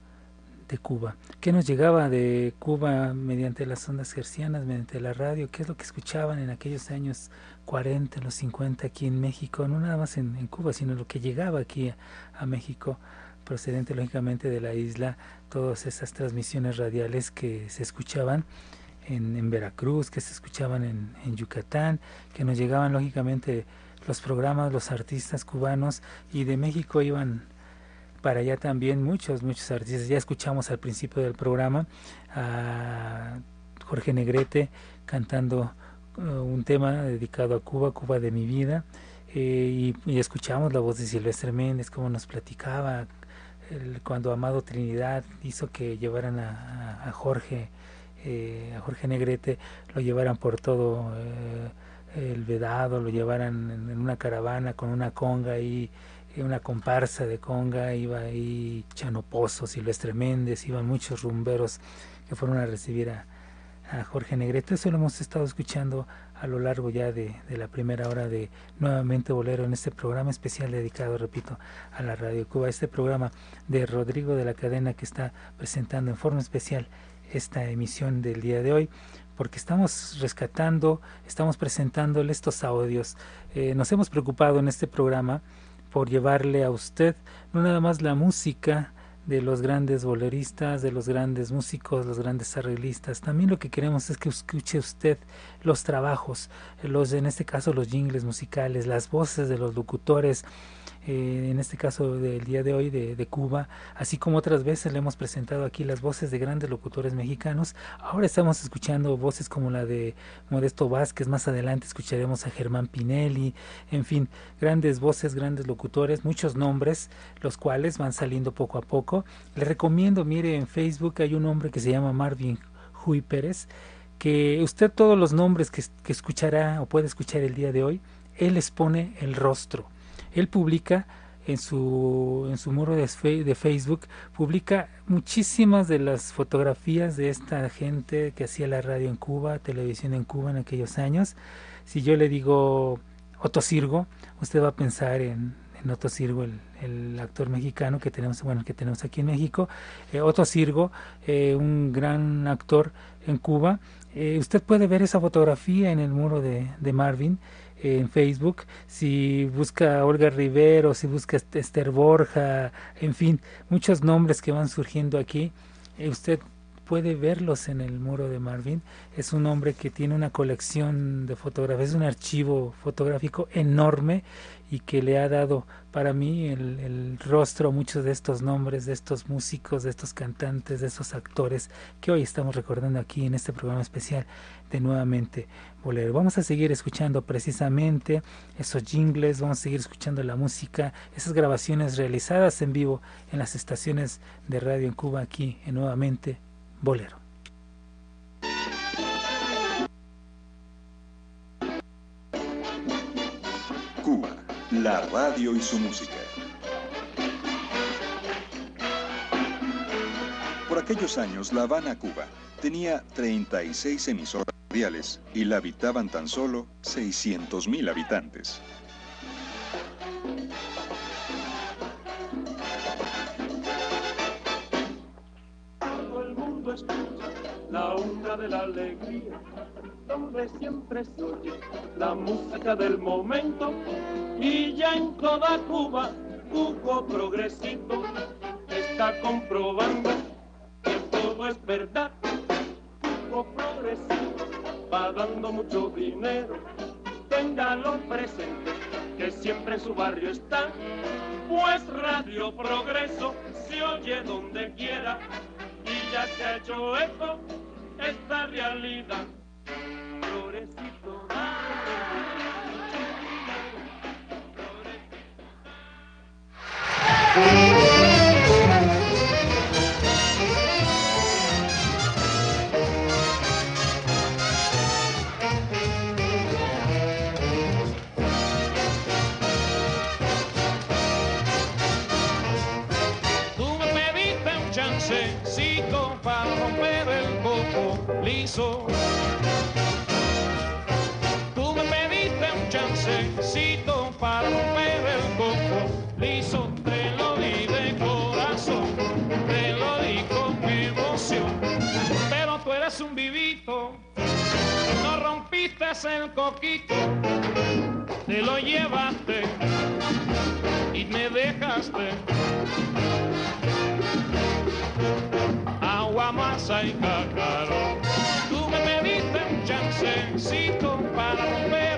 de Cuba. ¿Qué nos llegaba de Cuba mediante las ondas gercianas, mediante la radio? ¿Qué es lo que escuchaban en aquellos años 40, los 50 aquí en México? No nada más en, Cuba, sino lo que llegaba aquí a, México, procedente lógicamente de la isla, todas esas transmisiones radiales que se escuchaban en, Veracruz, que se escuchaban en, en Yucatán, que nos llegaban lógicamente los programas, los artistas cubanos y de México iban para allá también muchos, muchos artistas. Ya escuchamos al principio del programa a Jorge Negrete cantando uh, un tema dedicado a Cuba, Cuba de mi vida, eh, y, escuchamos la voz de Silvestre Méndez, como nos platicaba cuando Amado Trinidad hizo que llevaran a, Jorge, eh, a Jorge Negrete, lo llevaran por todo. Eh, el vedado, lo llevaran en, una caravana con una conga y una comparsa de conga, iba ahí Chano Pozo, Silvestre Méndez, iban muchos rumberos que fueron a recibir a, Jorge Negrete. Eso lo hemos estado escuchando a lo largo ya de, la primera hora de Nuevamente Bolero en este programa especial dedicado, repito, a la Radio Cuba. Este programa de Rodrigo de la Cadena que está presentando en forma especial esta emisión del día de hoy porque estamos rescatando, estamos presentándole estos audios. Eh, nos hemos preocupado en este programa por llevarle a usted no nada más la música de los grandes boleristas, de los grandes músicos, los grandes arreglistas. También lo que queremos es que escuche usted los trabajos, los en este caso los jingles musicales, las voces de los locutores, eh, en este caso del día de hoy de, Cuba, así como otras veces le hemos presentado aquí las voces de grandes locutores mexicanos. Ahora estamos escuchando voces como la de Modesto Vázquez, más adelante escucharemos a Germán Pinelli, en fin, grandes voces, grandes locutores, muchos nombres, los cuales van saliendo poco a poco. Le recomiendo, mire, en Facebook hay un hombre que se llama Marvin Huy Pérez, que usted todos los nombres que, que escuchará o puede escuchar el día de hoy, él les pone el rostro él publica en su, en su muro de, Facebook, publica muchísimas de las fotografías de esta gente que hacía la radio en Cuba, televisión en Cuba en aquellos años. Si yo le digo Otto Sirgo, usted va a pensar en, en Otto Sirgo, el, actor mexicano que tenemos, bueno, que tenemos aquí en México. Eh, Otto Sirgo, eh, un gran actor en Cuba. Eh, usted puede ver esa fotografía en el muro de, de Marvin en Facebook, si busca Olga Rivero, si busca Esther Borja, en fin, muchos nombres que van surgiendo aquí, eh, usted puede verlos en el muro de Marvin. Es un hombre que tiene una colección de fotografías, es un archivo fotográfico enorme y que le ha dado para mí el, rostro a muchos de estos nombres, de estos músicos, de estos cantantes, de estos actores que hoy estamos recordando aquí en este programa especial de nuevamente Bolero. Vamos a seguir escuchando precisamente esos jingles, vamos a seguir escuchando la música, esas grabaciones realizadas en vivo en las estaciones de radio en Cuba aquí en nuevamente Bolero. La radio y su música. Por aquellos años, La Habana, Cuba, Tenía 36 emisoras radiales y la habitaban tan solo 600.000 habitantes. La onda de la alegría, donde siempre se oye la música del momento y ya en toda Cuba, Cuco Progresito está comprobando que todo es verdad. Cuco Progresito va dando mucho dinero, téngalo presente, que siempre en su barrio está. Pues Radio Progreso se oye donde quiera ya se ha hecho eco esta realidad. Progresito, Tú rompiste el coquito, te lo llevaste y me dejaste agua, masa y cácaro. Tú me pediste un chancecito para romper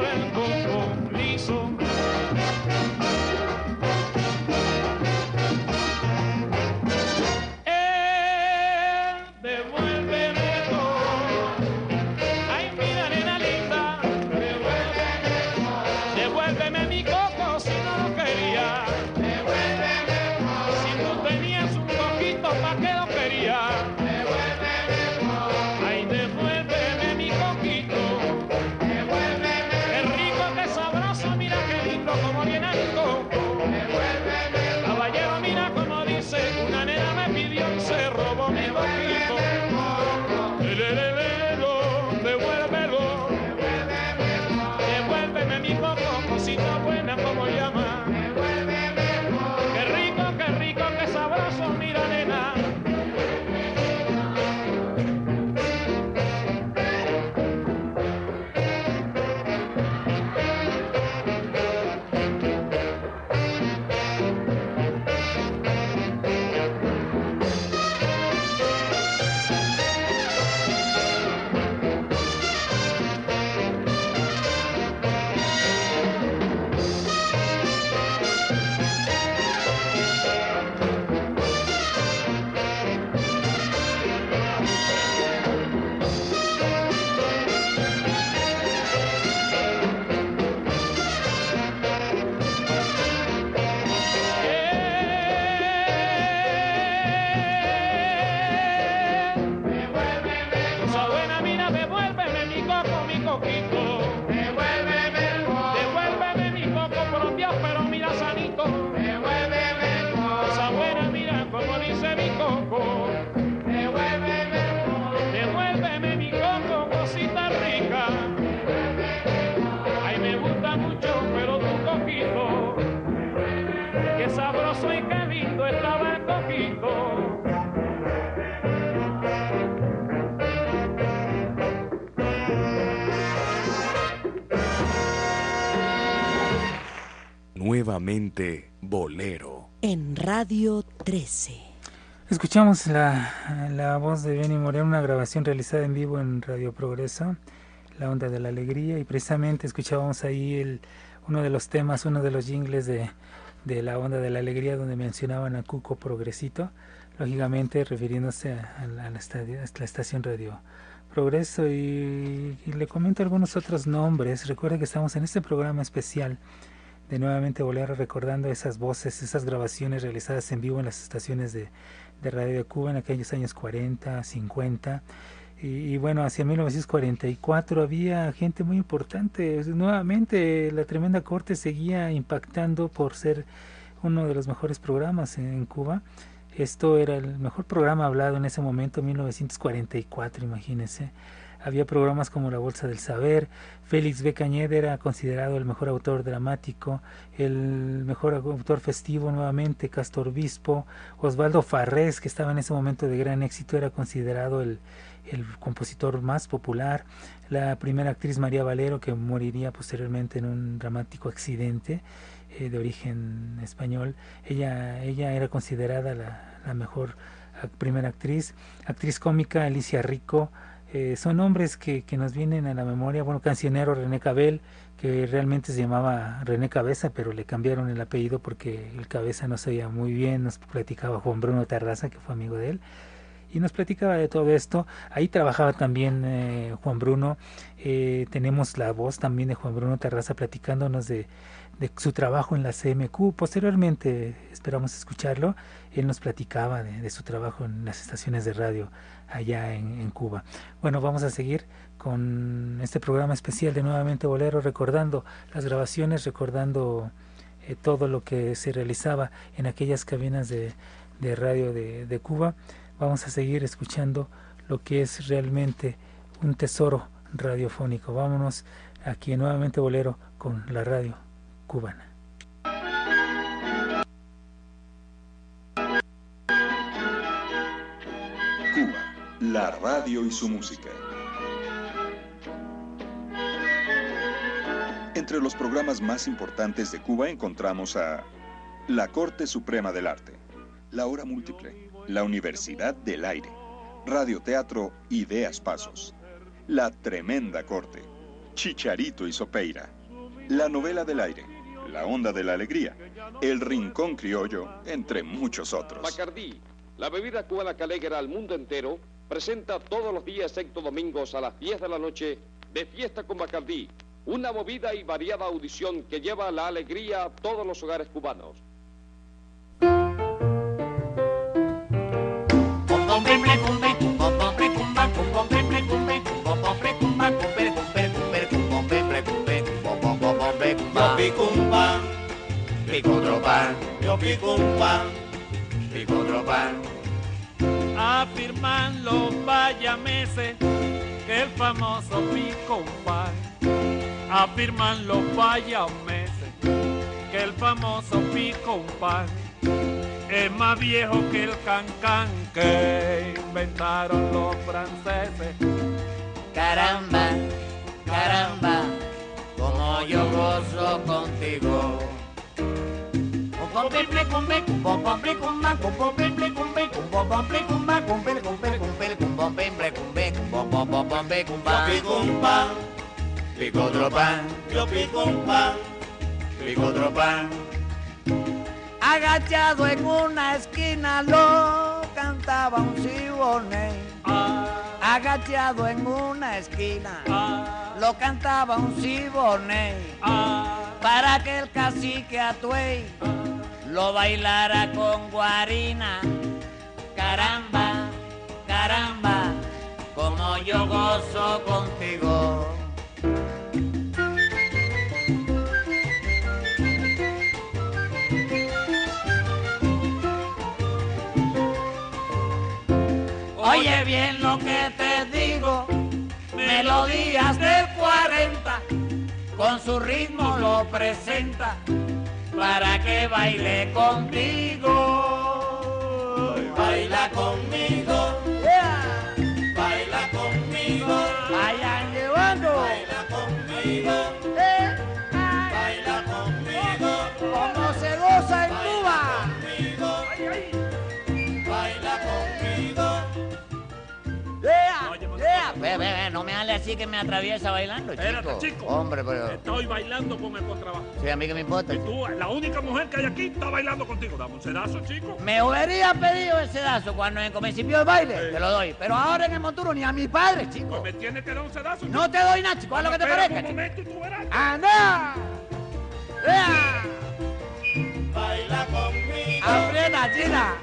Nuevamente Bolero. En Radio 13. Escuchamos la, la voz de Benny Moreno, una grabación realizada en vivo en Radio Progreso, La Onda de la Alegría, y precisamente escuchábamos ahí el, uno de los temas, uno de los jingles de, de La Onda de la Alegría, donde mencionaban a Cuco Progresito, lógicamente refiriéndose a, la, a la estadio- a la estación Radio Progreso, y, y le comento algunos otros nombres. Recuerda que estamos en este programa especial de nuevamente volver recordando esas voces, esas grabaciones realizadas en vivo en las estaciones de, de Radio de Cuba en aquellos años 40, 50. Y, y bueno, hacia 1944 había gente muy importante. Nuevamente la Tremenda Corte seguía impactando por ser uno de los mejores programas en Cuba. Esto era el mejor programa hablado en ese momento, 1944, imagínense. Había programas como La Bolsa del Saber, Félix B. Era considerado el mejor autor dramático, el mejor autor festivo nuevamente, Castor Bispo, Osvaldo Farrés, que estaba en ese momento de gran éxito, era considerado el, el compositor más popular, la primera actriz María Valero, que moriría posteriormente en un dramático accidente eh, de origen español, ella, ella era considerada la, la mejor primera actriz, actriz cómica Alicia Rico, eh, son nombres que, que, nos vienen a la memoria. Bueno, cancionero René Cabel, que realmente se llamaba René Cabeza, pero le cambiaron el apellido porque el cabeza no se oía muy bien. Nos platicaba Juan Bruno Terraza, que fue amigo de él. Y nos platicaba de todo esto. Ahí trabajaba también eh, Juan Bruno. Eh, tenemos la voz también de Juan Bruno Terraza platicándonos de, de su trabajo en la CMQ. Posteriormente esperamos escucharlo. Él nos platicaba de su trabajo en las estaciones de radio allá en, Cuba. Bueno, vamos a seguir con este programa especial de Nuevamente Bolero, recordando las grabaciones, recordando eh, todo lo que se realizaba en aquellas cabinas de, radio de, Cuba. Vamos a seguir escuchando lo que es realmente un tesoro radiofónico. Vámonos aquí en Nuevamente Bolero con la radio cubana. La radio y su música. Entre los programas más importantes de Cuba encontramos a la Corte Suprema del Arte, la Hora Múltiple, la Universidad del Aire, Radioteatro Ideas Pasos, La Tremenda Corte, Chicharito y Sopeira, La Novela del Aire, La Onda de la Alegría, El Rincón Criollo, entre muchos otros. Bacardí, la bebida cubana que alegra al mundo entero, presenta todos los días, excepto domingos, a las 10 de la noche, de Fiesta con Bacardí, una movida y variada audición que lleva la alegría a todos los hogares cubanos. Pico otro pan, yo pico un pan, pico otro pan. Afirman los vallameses que el famoso pico. Afirman los vallameses que el famoso pico es más viejo que el cancán que inventaron los franceses. Caramba, caramba, como yo gozo contigo. Pico otro pan, yo pico un pan, pico pan. Agachado en una esquina lo cantaba un siboney. Agachado en una esquina lo cantaba un siboney. Para que el cacique Atuey lo bailara con guarina. Caramba, caramba, como yo gozo contigo. Bien lo que te digo, melodías del 40, con su ritmo lo presenta, para que baile contigo. Baila conmigo, baila conmigo, vayan llevando, baila conmigo, Ve, ve, ve, no me hable así que me atraviesa bailando, chico. Espérate, chico. Hombre, pero... Estoy bailando con el contrabajo. Sí, a mí que me importa. Y tú, la única mujer que hay aquí, está bailando contigo. Dame un sedazo, chico. Me hubiera pedido ese dazo cuando en el principio del baile, te lo doy. Pero ahora en el monturo ni a mi padre, chico. Pues me tienes que dar un sedazo. No te doy nada, chico, haz lo que te parezca. un chico. momento y tú verás. ¡Anda! ¡Ea! Aprieta, China.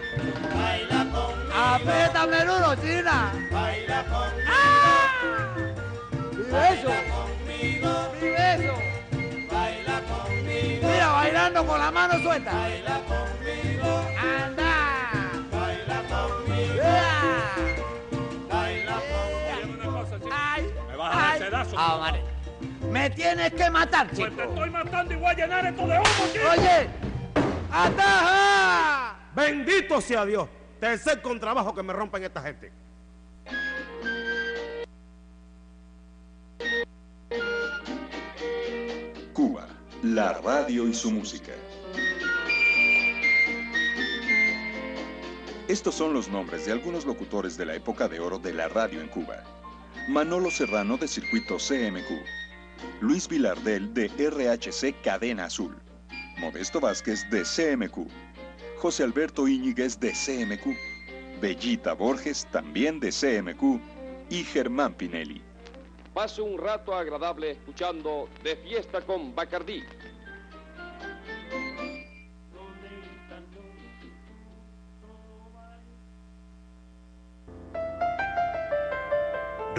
Baila conmigo. Aprieta, menudo, China. Baila conmigo. ¡Ah! Mira eso. Conmigo. Mira eso. Baila conmigo. Mira, bailando con la mano suelta. Baila conmigo. Anda. Baila conmigo. Yeah. Baila conmigo. Ay, Me vas a dar sedazo. Ah. Me tienes que matar, chico. Pues te estoy matando y voy a llenar esto de humo, chico. Oye ataja. Bendito sea Dios. Tercer contrabajo que me rompen esta gente. Cuba, la radio y su música. Estos son los nombres de algunos locutores de la época de oro de la radio en Cuba. Manolo Serrano de Circuito CMQ. Luis Vilardel de RHC Cadena Azul. Modesto Vázquez de CMQ. José Alberto Íñiguez de CMQ. Bellita Borges también de CMQ. Y Germán Pinelli. Pase un rato agradable escuchando De Fiesta con Bacardí.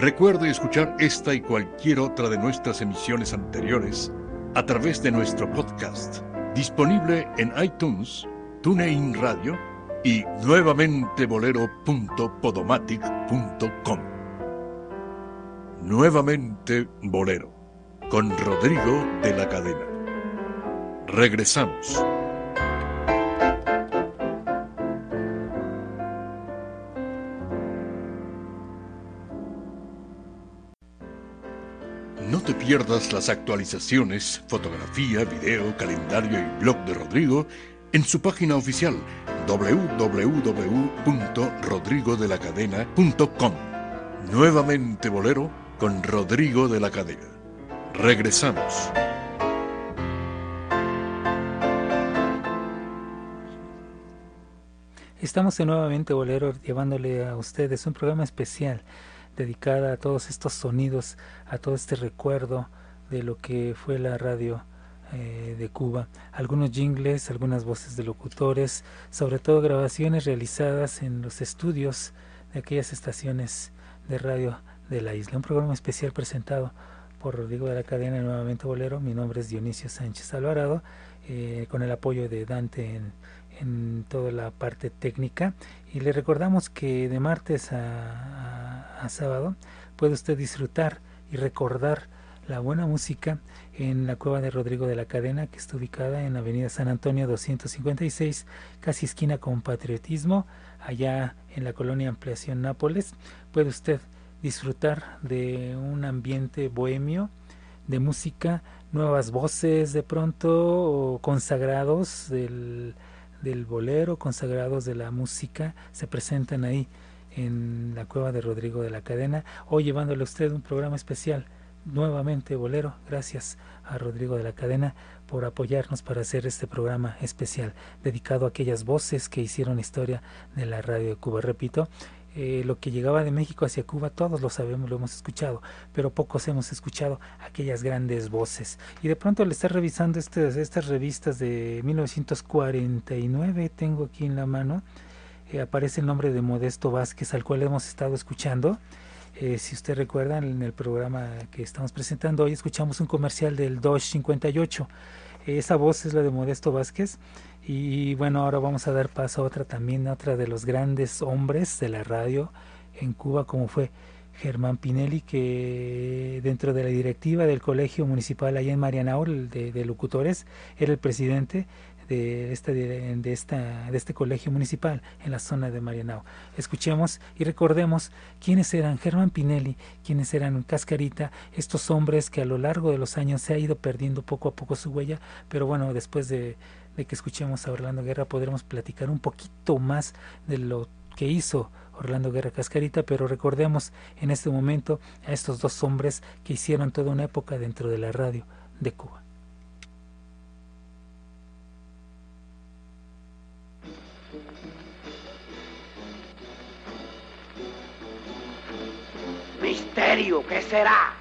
Recuerde escuchar esta y cualquier otra de nuestras emisiones anteriores a través de nuestro podcast, disponible en iTunes, TuneIn Radio y nuevamente bolero.podomatic.com. Nuevamente Bolero, con Rodrigo de la Cadena. Regresamos. Las actualizaciones, fotografía, video, calendario y blog de Rodrigo en su página oficial www.rodrigodelacadena.com. Nuevamente Bolero con Rodrigo de la Cadena. Regresamos. Estamos en nuevamente Bolero llevándole a ustedes un programa especial dedicado a todos estos sonidos, a todo este recuerdo de lo que fue la radio eh, de Cuba. Algunos jingles, algunas voces de locutores, sobre todo grabaciones realizadas en los estudios de aquellas estaciones de radio de la isla. Un programa especial presentado por Rodrigo de la Cadena, nuevamente Bolero. Mi nombre es Dionisio Sánchez Alvarado, eh, con el apoyo de Dante en, en toda la parte técnica. Y le recordamos que de martes a, a sábado puede usted disfrutar y recordar la buena música en la cueva de Rodrigo de la Cadena, que está ubicada en Avenida San Antonio 256, casi esquina con Patriotismo, allá en la colonia Ampliación Nápoles. Puede usted disfrutar de un ambiente bohemio, de música, nuevas voces de pronto, consagrados del, del bolero, consagrados de la música, se presentan ahí en la cueva de Rodrigo de la Cadena, hoy llevándole a usted un programa especial nuevamente Bolero. Gracias a Rodrigo de la Cadena por apoyarnos para hacer este programa especial dedicado a aquellas voces que hicieron historia de la radio de Cuba. Repito, eh, lo que llegaba de México hacia Cuba, todos lo sabemos, lo hemos escuchado, pero pocos hemos escuchado aquellas grandes voces. Y de pronto le está revisando estas, estas revistas de 1949, tengo aquí en la mano, eh, aparece el nombre de Modesto Vázquez, al cual hemos estado escuchando. Eh, si usted recuerda, en el programa que estamos presentando hoy escuchamos un comercial del Dodge 58. esa voz es la de Modesto Vázquez. Y bueno, ahora vamos a dar paso a otra también, a otra de los grandes hombres de la radio en Cuba, como fue Germán Pinelli, que dentro de la directiva del Colegio Municipal allá en Marianao, de, de locutores, era el presidente de este, de, esta, de este colegio municipal en la zona de Marianao. Escuchemos y recordemos quiénes eran Germán Pinelli, quiénes eran Cascarita, estos hombres que a lo largo de los años se ha ido perdiendo poco a poco su huella, pero bueno, después de, de que escuchemos a Orlando Guerra podremos platicar un poquito más de lo que hizo Orlando Guerra Cascarita, pero recordemos en este momento a estos dos hombres que hicieron toda una época dentro de la radio de Cuba. Misterio, ¿qué será?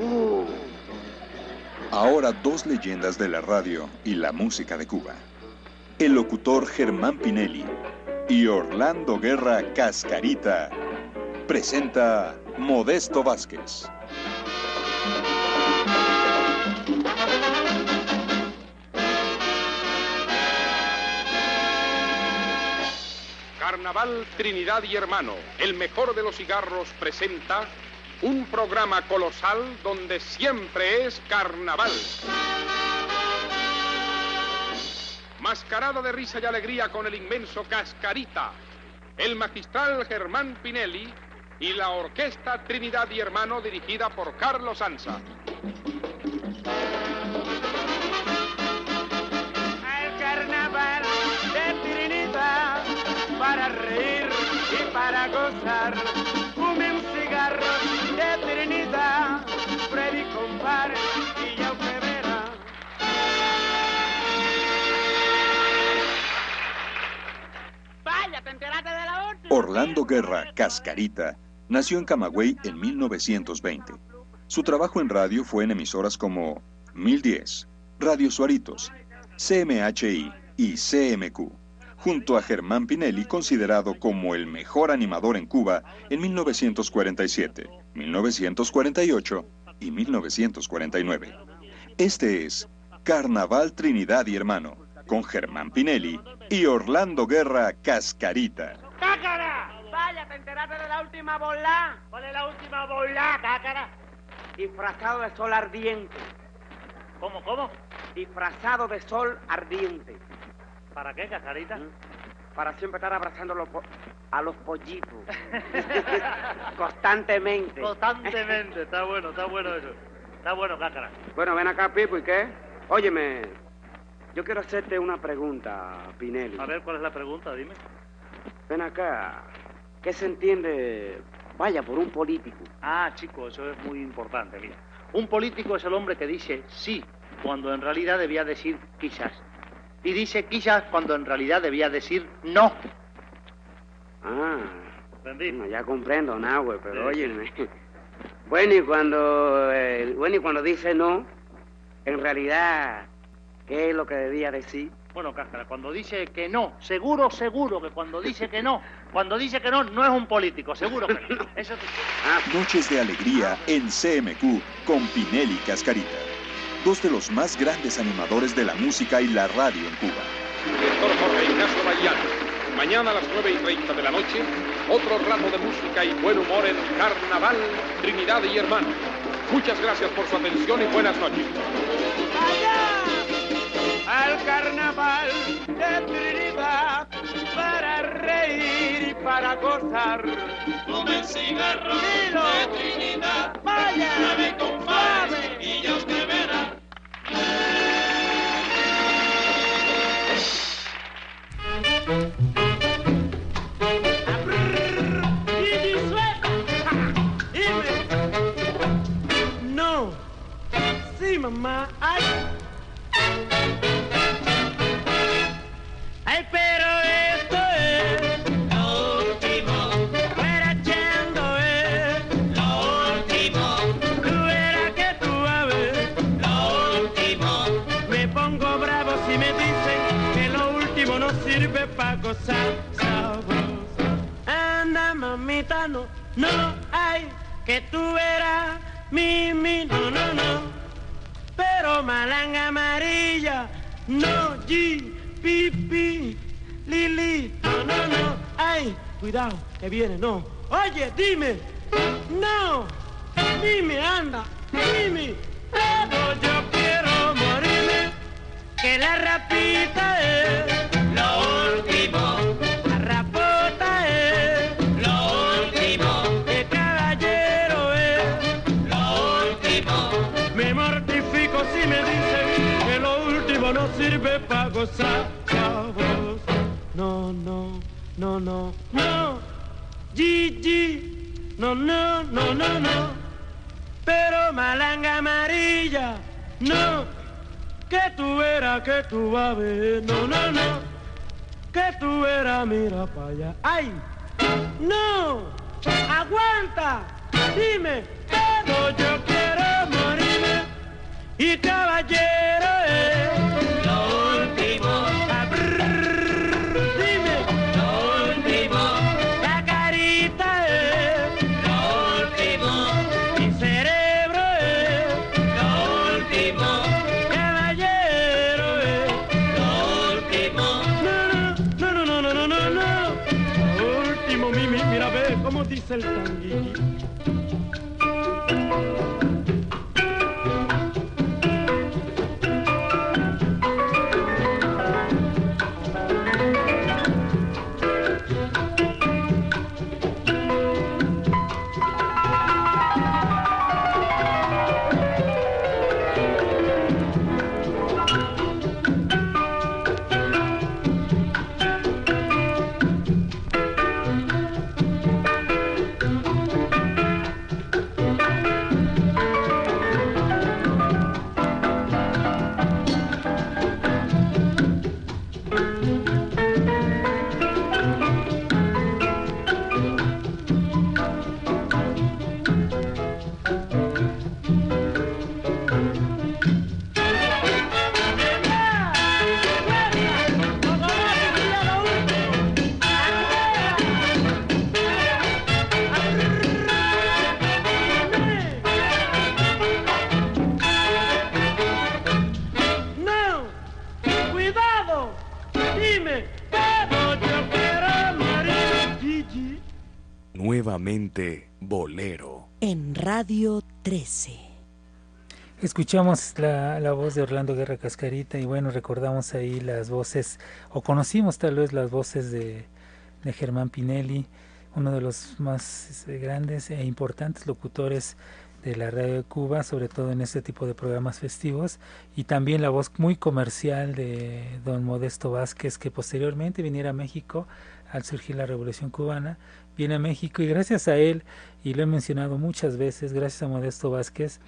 Uh. Ahora dos leyendas de la radio y la música de Cuba. El locutor Germán Pinelli y Orlando Guerra Cascarita presenta Modesto Vázquez. Carnaval Trinidad y Hermano, el mejor de los cigarros, presenta Un programa colosal donde siempre es carnaval. Mascarada de risa y alegría con el inmenso Cascarita, el magistral Germán Pinelli y la orquesta Trinidad y Hermano dirigida por Carlos Anza. Para reír y para gozar. Fume un cigarro de Trinidad, Freddy compare y ya usted verá. Vaya, te enteraste de la última. Orlando Guerra Cascarita nació en Camagüey en 1920. Su trabajo en radio fue en emisoras como 1010, Radio Suaritos, CMHI y CMQ, junto a Germán Pinelli, considerado como el mejor animador en Cuba en 1947, 1948 y 1949. Este es Carnaval Trinidad y Hermano, con Germán Pinelli y Orlando Guerra Cascarita. ¡Cácara! Vaya, te enteraste de la última bola. ¿Cuál es la última bola, cácara? Disfrazado de sol ardiente. ¿Cómo, cómo? Disfrazado de sol ardiente. ¿Para qué, cacarita? Para siempre estar abrazando los po- a los pollitos. Constantemente. Constantemente, está bueno, está bueno eso. Está bueno, cácara. Bueno, ven acá, Pipo, ¿y qué? Óyeme, yo quiero hacerte una pregunta, Pinelli. A ver, ¿cuál es la pregunta? Dime. Ven acá, ¿qué se entiende, vaya, por un político? Ah, chico, eso es muy importante, mira. Un político es el hombre que dice sí cuando en realidad debía decir quizás. Y dice quizás cuando en realidad debía decir no. Ah, ¿Entendí? bueno, ya comprendo, Nahue, pero Sí, óyeme. Bueno, y cuando, eh, bueno, y cuando dice no, en realidad, ¿qué es lo que debía decir? Bueno, Cáscara, cuando dice que no, seguro, seguro que cuando dice que no, cuando dice que no, no es un político, seguro que no. Eso te- Noches de alegría en CMQ con Pinelli Cascarita. Dos de los más grandes animadores de la música y la radio en Cuba. Director Jorge Ignacio Bayano. Mañana a las 9 y 30 de la noche, otro rato de música y buen humor en Carnaval, Trinidad y Hermano. Muchas gracias por su atención y buenas noches. al carnaval de Trinidad para reír y para gozar. Come cigarro Dilo. de Trinidad. Vaya, No. Sí, mamá. Ay. Sabroso. Anda, mamita, no, no hay que tú verás mi, no, no, no. Pero malanga amarilla, no, G, pi, pi, lili, no, no, no. Ay, cuidado, que viene, no. Oye, dime, no, dime, anda, dime. Pero yo quiero morirme, que la rapita es sabroso. No, no, no, no, no. Gigi, no, no, no, no, no. Pero malanga amarilla, no. Que tú verás, que tú vas a ver, no, no, no. Que tú verás, mira para allá. ¡Ay! ¡No! ¡Aguanta! Dime, pero yo quiero morirme y caballero es. No. Escuchamos la, la voz de Orlando Guerra Cascarita y bueno, recordamos ahí las voces, o conocimos tal vez las voces de, de Germán Pinelli, uno de los más eh, grandes e importantes locutores de la radio de Cuba, sobre todo en este tipo de programas festivos, y también la voz muy comercial de don Modesto Vázquez, que posteriormente viniera a México al surgir la Revolución Cubana, viene a México y gracias a él, y lo he mencionado muchas veces, gracias a Modesto Vázquez,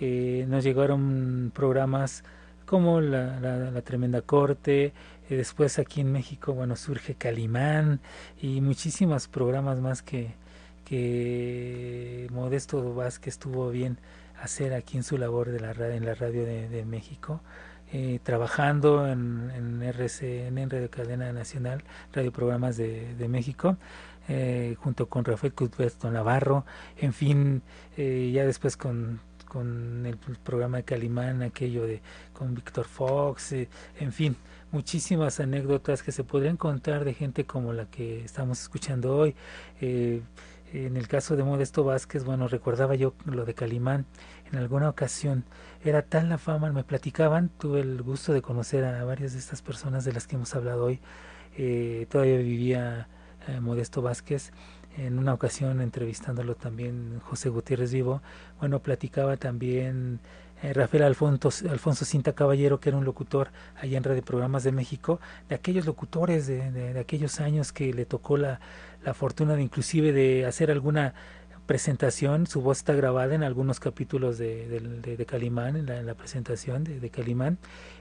eh, nos llegaron programas como la, la, Tremenda Corte, eh, después aquí en México, bueno, surge Calimán y muchísimos programas más que, que Modesto Vázquez tuvo bien hacer aquí en su labor de la en la radio de, de México, eh, trabajando en, en RCN, en Radio Cadena Nacional, Radio Programas de, de México, eh, junto con Rafael Cuthberto Navarro, en fin, eh, ya después con con el programa de Calimán, aquello de con Víctor Fox, eh, en fin, muchísimas anécdotas que se podrían contar de gente como la que estamos escuchando hoy. Eh, en el caso de Modesto Vázquez, bueno, recordaba yo lo de Calimán en alguna ocasión. Era tal la fama, me platicaban, tuve el gusto de conocer a varias de estas personas de las que hemos hablado hoy. Eh, todavía vivía eh, Modesto Vázquez en una ocasión entrevistándolo también José Gutiérrez Vivo, bueno, platicaba también eh, Rafael Alfonso, Alfonso Cinta Caballero, que era un locutor allá en Radio Programas de México, de aquellos locutores de, aquellos años que le tocó la, la, fortuna de inclusive de hacer alguna presentación, su voz está grabada en algunos capítulos de, de, Calimán, en la, en la presentación de, Calimán.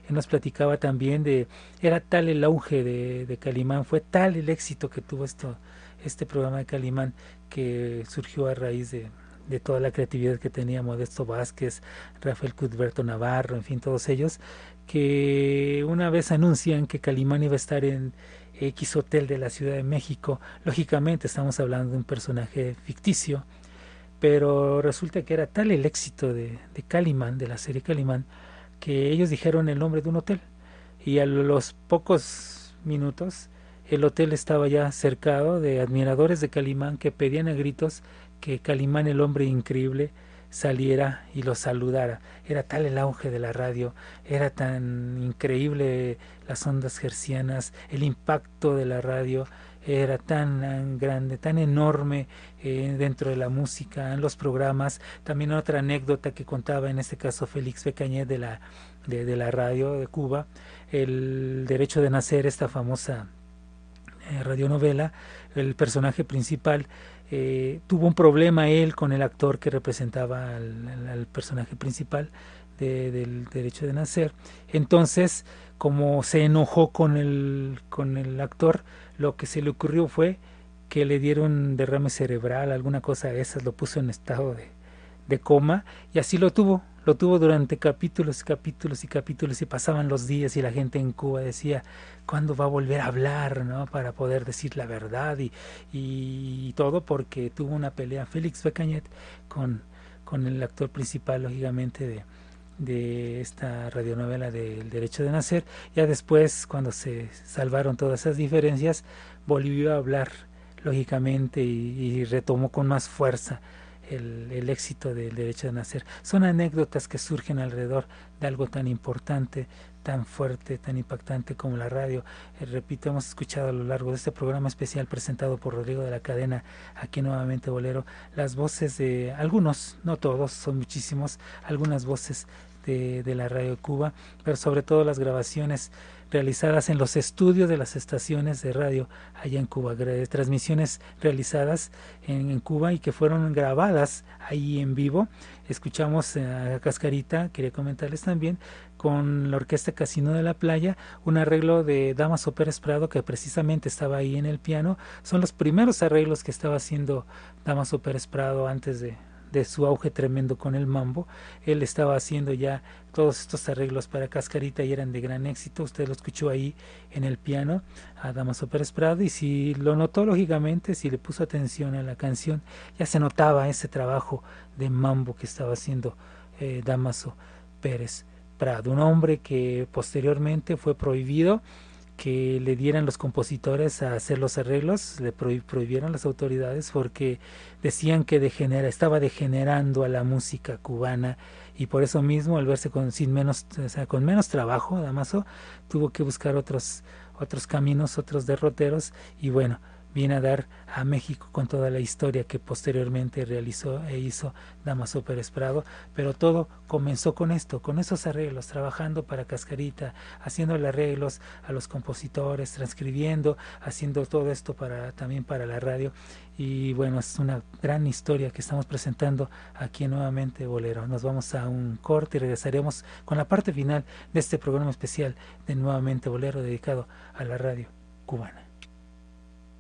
Él nos platicaba también de, era tal el auge de Calimán, fue tal el éxito que tuvo esto, este programa de Calimán que surgió a raíz de, de toda la creatividad que tenía Modesto Vázquez, Rafael Cuthberto Navarro, en fin, todos ellos, que una vez anuncian que Calimán iba a estar en X Hotel de la Ciudad de México, lógicamente estamos hablando de un personaje ficticio, pero resulta que era tal el éxito de, de Calimán, de la serie Calimán, que ellos dijeron el nombre de un hotel. Y a los pocos minutos el hotel estaba ya cercado de admiradores de Calimán que pedían a gritos que Calimán, el hombre increíble, saliera y los saludara. Era tal el auge de la radio, era tan increíble las ondas gercianas, el impacto de la radio era tan grande, tan enorme eh, dentro de la música, en los programas. También otra anécdota que contaba en este caso Félix Becañet de la, de la radio de Cuba, el derecho de nacer, esta famosa eh, radionovela, el personaje principal eh, tuvo un problema él con el actor que representaba al, personaje principal de, del derecho de nacer. Entonces, como se enojó con el, con el actor, lo que se le ocurrió fue que le dieron derrame cerebral, alguna cosa de esas, lo puso en estado de, de coma y así lo tuvo, lo tuvo durante capítulos y capítulos y capítulos y pasaban los días y la gente en Cuba decía cuándo va a volver a hablar ¿no? para poder decir la verdad y, y, todo porque tuvo una pelea Félix Becañet con, con el actor principal lógicamente de, de esta radionovela del derecho de nacer ya después cuando se salvaron todas esas diferencias volvió a hablar lógicamente y, y retomó con más fuerza el, éxito del derecho de nacer. Son anécdotas que surgen alrededor de algo tan importante, tan fuerte, tan impactante como la radio. Eh, repito, hemos escuchado a lo largo de este programa especial presentado por Rodrigo de la Cadena, aquí nuevamente Bolero, las voces de algunos, no todos, son muchísimos, algunas voces de, de la radio de Cuba, pero sobre todo las grabaciones realizadas en los estudios de las estaciones de radio allá en Cuba, transmisiones realizadas en, Cuba y que fueron grabadas ahí en vivo. Escuchamos a Cascarita, quería comentarles también, con la Orquesta Casino de la Playa, un arreglo de Damaso Pérez Prado que precisamente estaba ahí en el piano. Son los primeros arreglos que estaba haciendo Damaso Pérez Prado antes de, de su auge tremendo con el mambo. Él estaba haciendo ya todos estos arreglos para Cascarita y eran de gran éxito. Usted lo escuchó ahí en el piano a Damaso Pérez Prado y si lo notó lógicamente, si le puso atención a la canción, ya se notaba ese trabajo de mambo que estaba haciendo eh, Damaso Pérez Prado. Un hombre que posteriormente fue prohibido que le dieran los compositores a hacer los arreglos, le prohibieron las autoridades porque decían que degenera, estaba degenerando a la música cubana y por eso mismo al verse con sin menos o sea, con menos trabajo Damaso tuvo que buscar otros otros caminos, otros derroteros y bueno, viene a dar a México con toda la historia que posteriormente realizó e hizo Damaso Pérez Prado, pero todo comenzó con esto, con esos arreglos, trabajando para Cascarita, haciéndole arreglos a los compositores, transcribiendo, haciendo todo esto para también para la radio y bueno, es una gran historia que estamos presentando aquí nuevamente Bolero. Nos vamos a un corte y regresaremos con la parte final de este programa especial de Nuevamente Bolero dedicado a la radio cubana.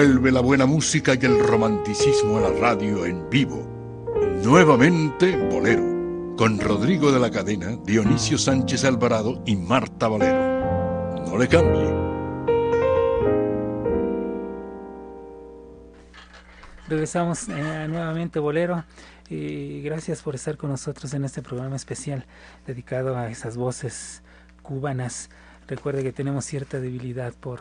Vuelve la buena música y el romanticismo a la radio en vivo. Nuevamente Bolero, con Rodrigo de la Cadena, Dionisio Sánchez Alvarado y Marta Valero. No le cambie. Regresamos eh, nuevamente Bolero y gracias por estar con nosotros en este programa especial dedicado a esas voces cubanas. Recuerde que tenemos cierta debilidad por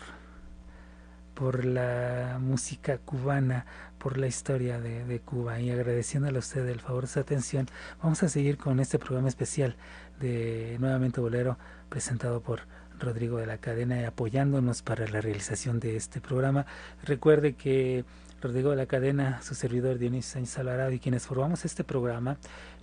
por la música cubana, por la historia de, Cuba y agradeciéndole a usted el favor de su atención, vamos a seguir con este programa especial de Nuevamente Bolero presentado por Rodrigo de la Cadena y apoyándonos para la realización de este programa. Recuerde que Rodrigo de la Cadena, su servidor Dionisio Sánchez Alvarado y quienes formamos este programa,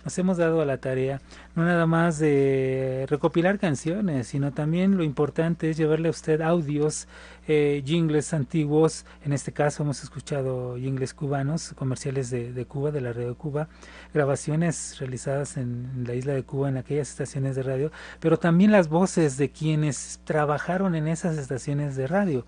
nos hemos dado a la tarea no nada más de recopilar canciones, sino también lo importante es llevarle a usted audios, eh, jingles antiguos, en este caso hemos escuchado jingles cubanos, comerciales de, Cuba, de la radio de Cuba, grabaciones realizadas en, la isla de Cuba, en aquellas estaciones de radio, pero también las voces de quienes trabajaron en esas estaciones de radio.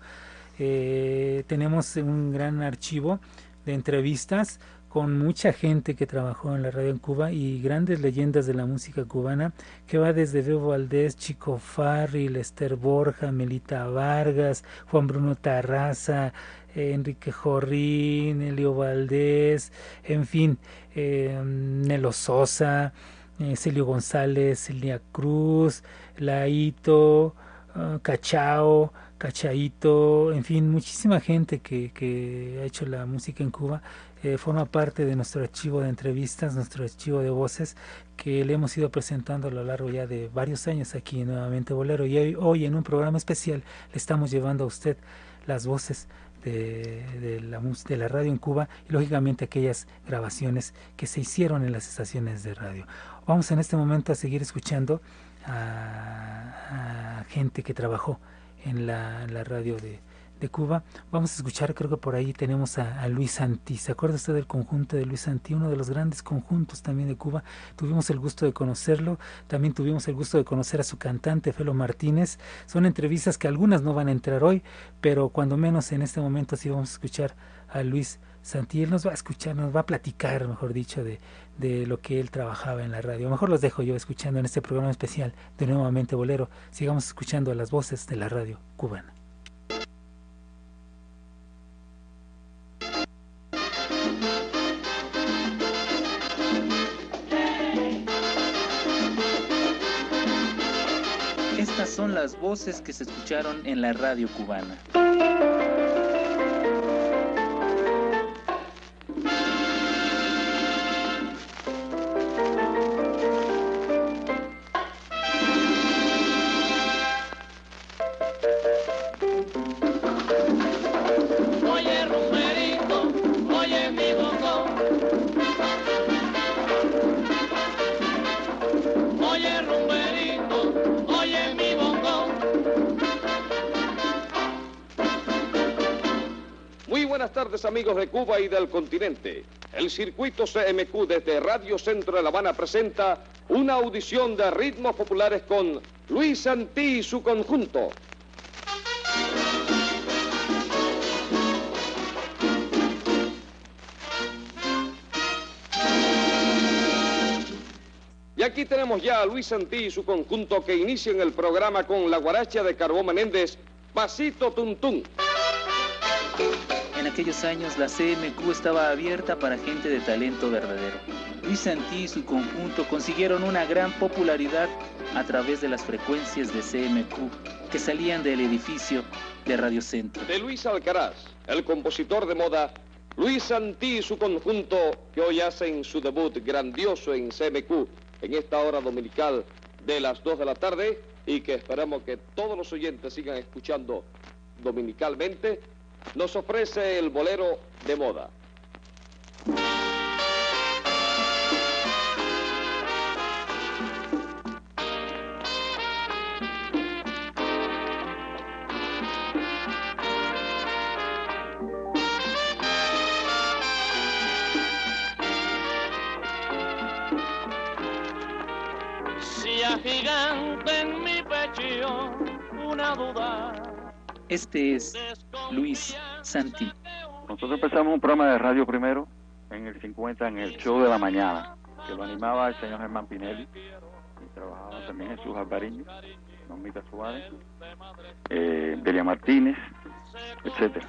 Eh, tenemos un gran archivo de entrevistas con mucha gente que trabajó en la radio en Cuba y grandes leyendas de la música cubana que va desde Bebo Valdés, Chico Farri, Lester Borja, Melita Vargas, Juan Bruno Tarraza, eh, Enrique Jorrín, Elio Valdés, en fin, eh, Nelo Sosa, eh, Celio González, Celia Cruz, Laito, uh, Cachao, Cachaito, en fin, muchísima gente que, que ha hecho la música en Cuba eh, forma parte de nuestro archivo de entrevistas, nuestro archivo de voces que le hemos ido presentando a lo largo ya de varios años aquí nuevamente Bolero y hoy, hoy en un programa especial le estamos llevando a usted las voces de, la, radio en Cuba y lógicamente aquellas grabaciones que se hicieron en las estaciones de radio. Vamos en este momento a seguir escuchando a, gente que trabajó en la, la radio de, de Cuba. Vamos a escuchar, creo que por ahí tenemos a, Luis Santí. ¿Se acuerda usted del conjunto de Luis Santí? Uno de los grandes conjuntos también de Cuba. Tuvimos el gusto de conocerlo. También tuvimos el gusto de conocer a su cantante, Felo Martínez. Son entrevistas que algunas no van a entrar hoy, pero cuando menos en este momento sí vamos a escuchar a Luis Santí. Él nos va a escuchar, nos va a platicar, mejor dicho, de, de lo que él trabajaba en la radio. Mejor los dejo yo escuchando en este programa especial de Nuevamente Bolero. Sigamos escuchando las voces de la radio cubana. Son las voces que se escucharon en la radio cubana. Amigos de Cuba y del continente. El circuito CMQ desde Radio Centro de La Habana presenta una audición de ritmos populares con Luis Santí y su conjunto. Y aquí tenemos ya a Luis Santí y su conjunto que inician el programa con la guaracha de Carbón Menéndez, Pasito Tuntún. Aquellos años la CMQ estaba abierta para gente de talento verdadero. Luis Santí y su conjunto consiguieron una gran popularidad a través de las frecuencias de CMQ que salían del edificio de Radio Centro. De Luis Alcaraz, el compositor de moda, Luis Santí y su conjunto que hoy hacen su debut grandioso en CMQ en esta hora dominical de las 2 de la tarde y que esperamos que todos los oyentes sigan escuchando dominicalmente nos ofrece el bolero de moda. Si en mi pecho una duda este es Luis Santi. Nosotros empezamos un programa de radio primero en el 50 en el show de la mañana, que lo animaba el señor Germán Pinelli, y trabajaba también Jesús Alvariño, Normita Suárez, eh, Delia Martínez, etcétera.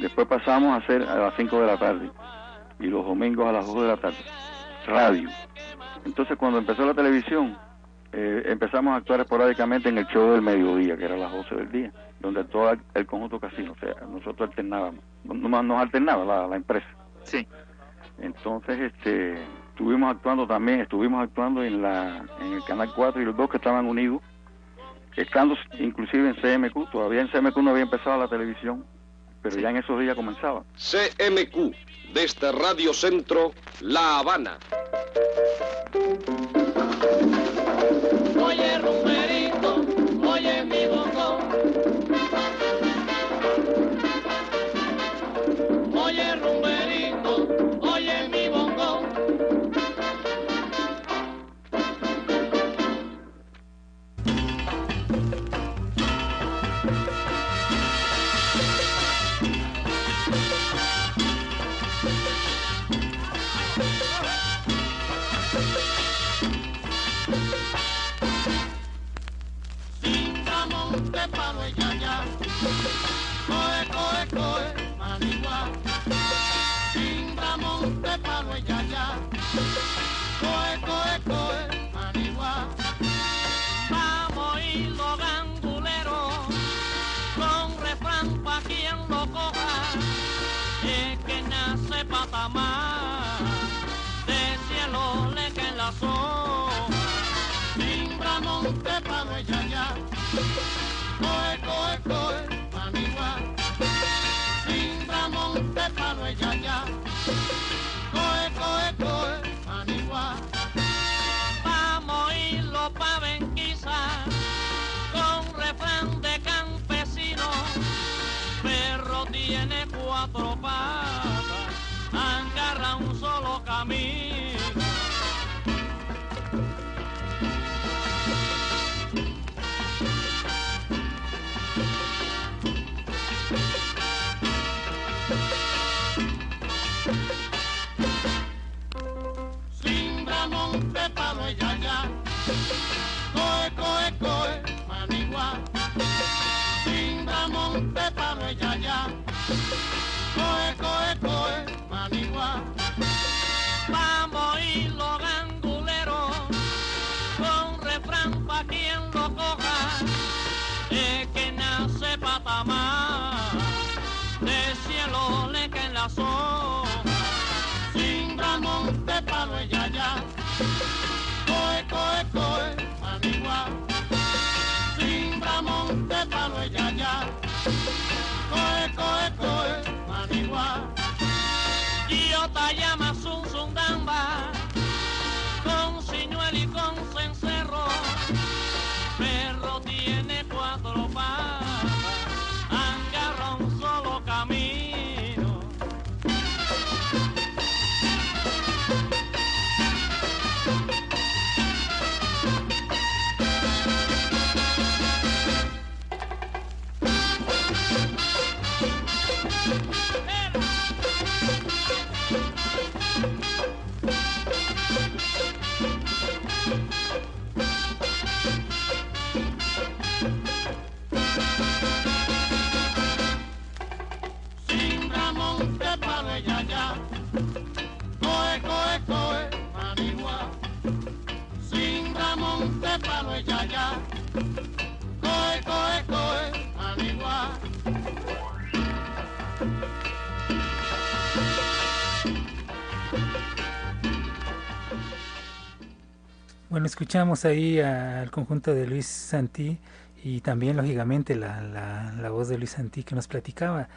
Después pasamos a hacer a las 5 de la tarde y los domingos a las 2 de la tarde, radio. Entonces cuando empezó la televisión, eh, empezamos a actuar esporádicamente en el show del mediodía, que era a las 12 del día, donde todo el conjunto casino, o sea, nosotros alternábamos, nos, nos alternaba la, empresa. Sí. Entonces, este, estuvimos actuando también, estuvimos actuando en la en el Canal 4 y los dos que estaban unidos, estando inclusive en CMQ, todavía en CMQ no había empezado la televisión, pero ya en esos días comenzaba. CMQ, desde Radio Centro, La Habana. Solo Escuchamos ahí al conjunto de Luis Santí y también, lógicamente, la, la, la voz de Luis Santí que nos platicaba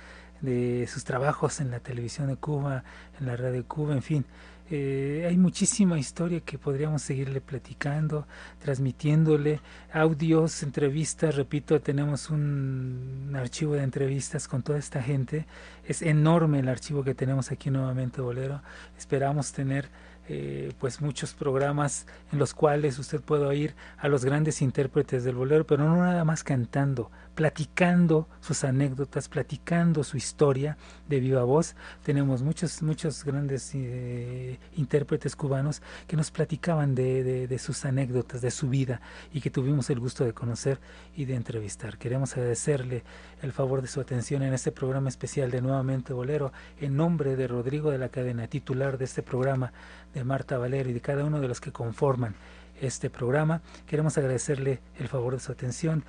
de sus trabajos en la televisión de Cuba, en la radio de Cuba, en fin. Eh, hay muchísima historia que podríamos seguirle platicando, transmitiéndole audios, entrevistas, repito, tenemos un archivo de entrevistas con toda esta gente, es enorme el archivo que tenemos aquí nuevamente Bolero, esperamos tener eh, pues muchos programas en los cuales usted puede oír a los grandes intérpretes del bolero, pero no nada más cantando, platicando sus anécdotas, platicando su historia de viva voz. Tenemos muchos, muchos grandes eh, intérpretes cubanos que nos platicaban de, de, de, sus anécdotas, de su vida y que tuvimos el gusto de conocer y de entrevistar. Queremos agradecerle el favor de su atención en este programa especial de Nuevamente Bolero, en nombre de Rodrigo de la Cadena, titular de este programa, de Marta Valero y de cada uno de los que conforman este programa. Queremos agradecerle el favor de su atención,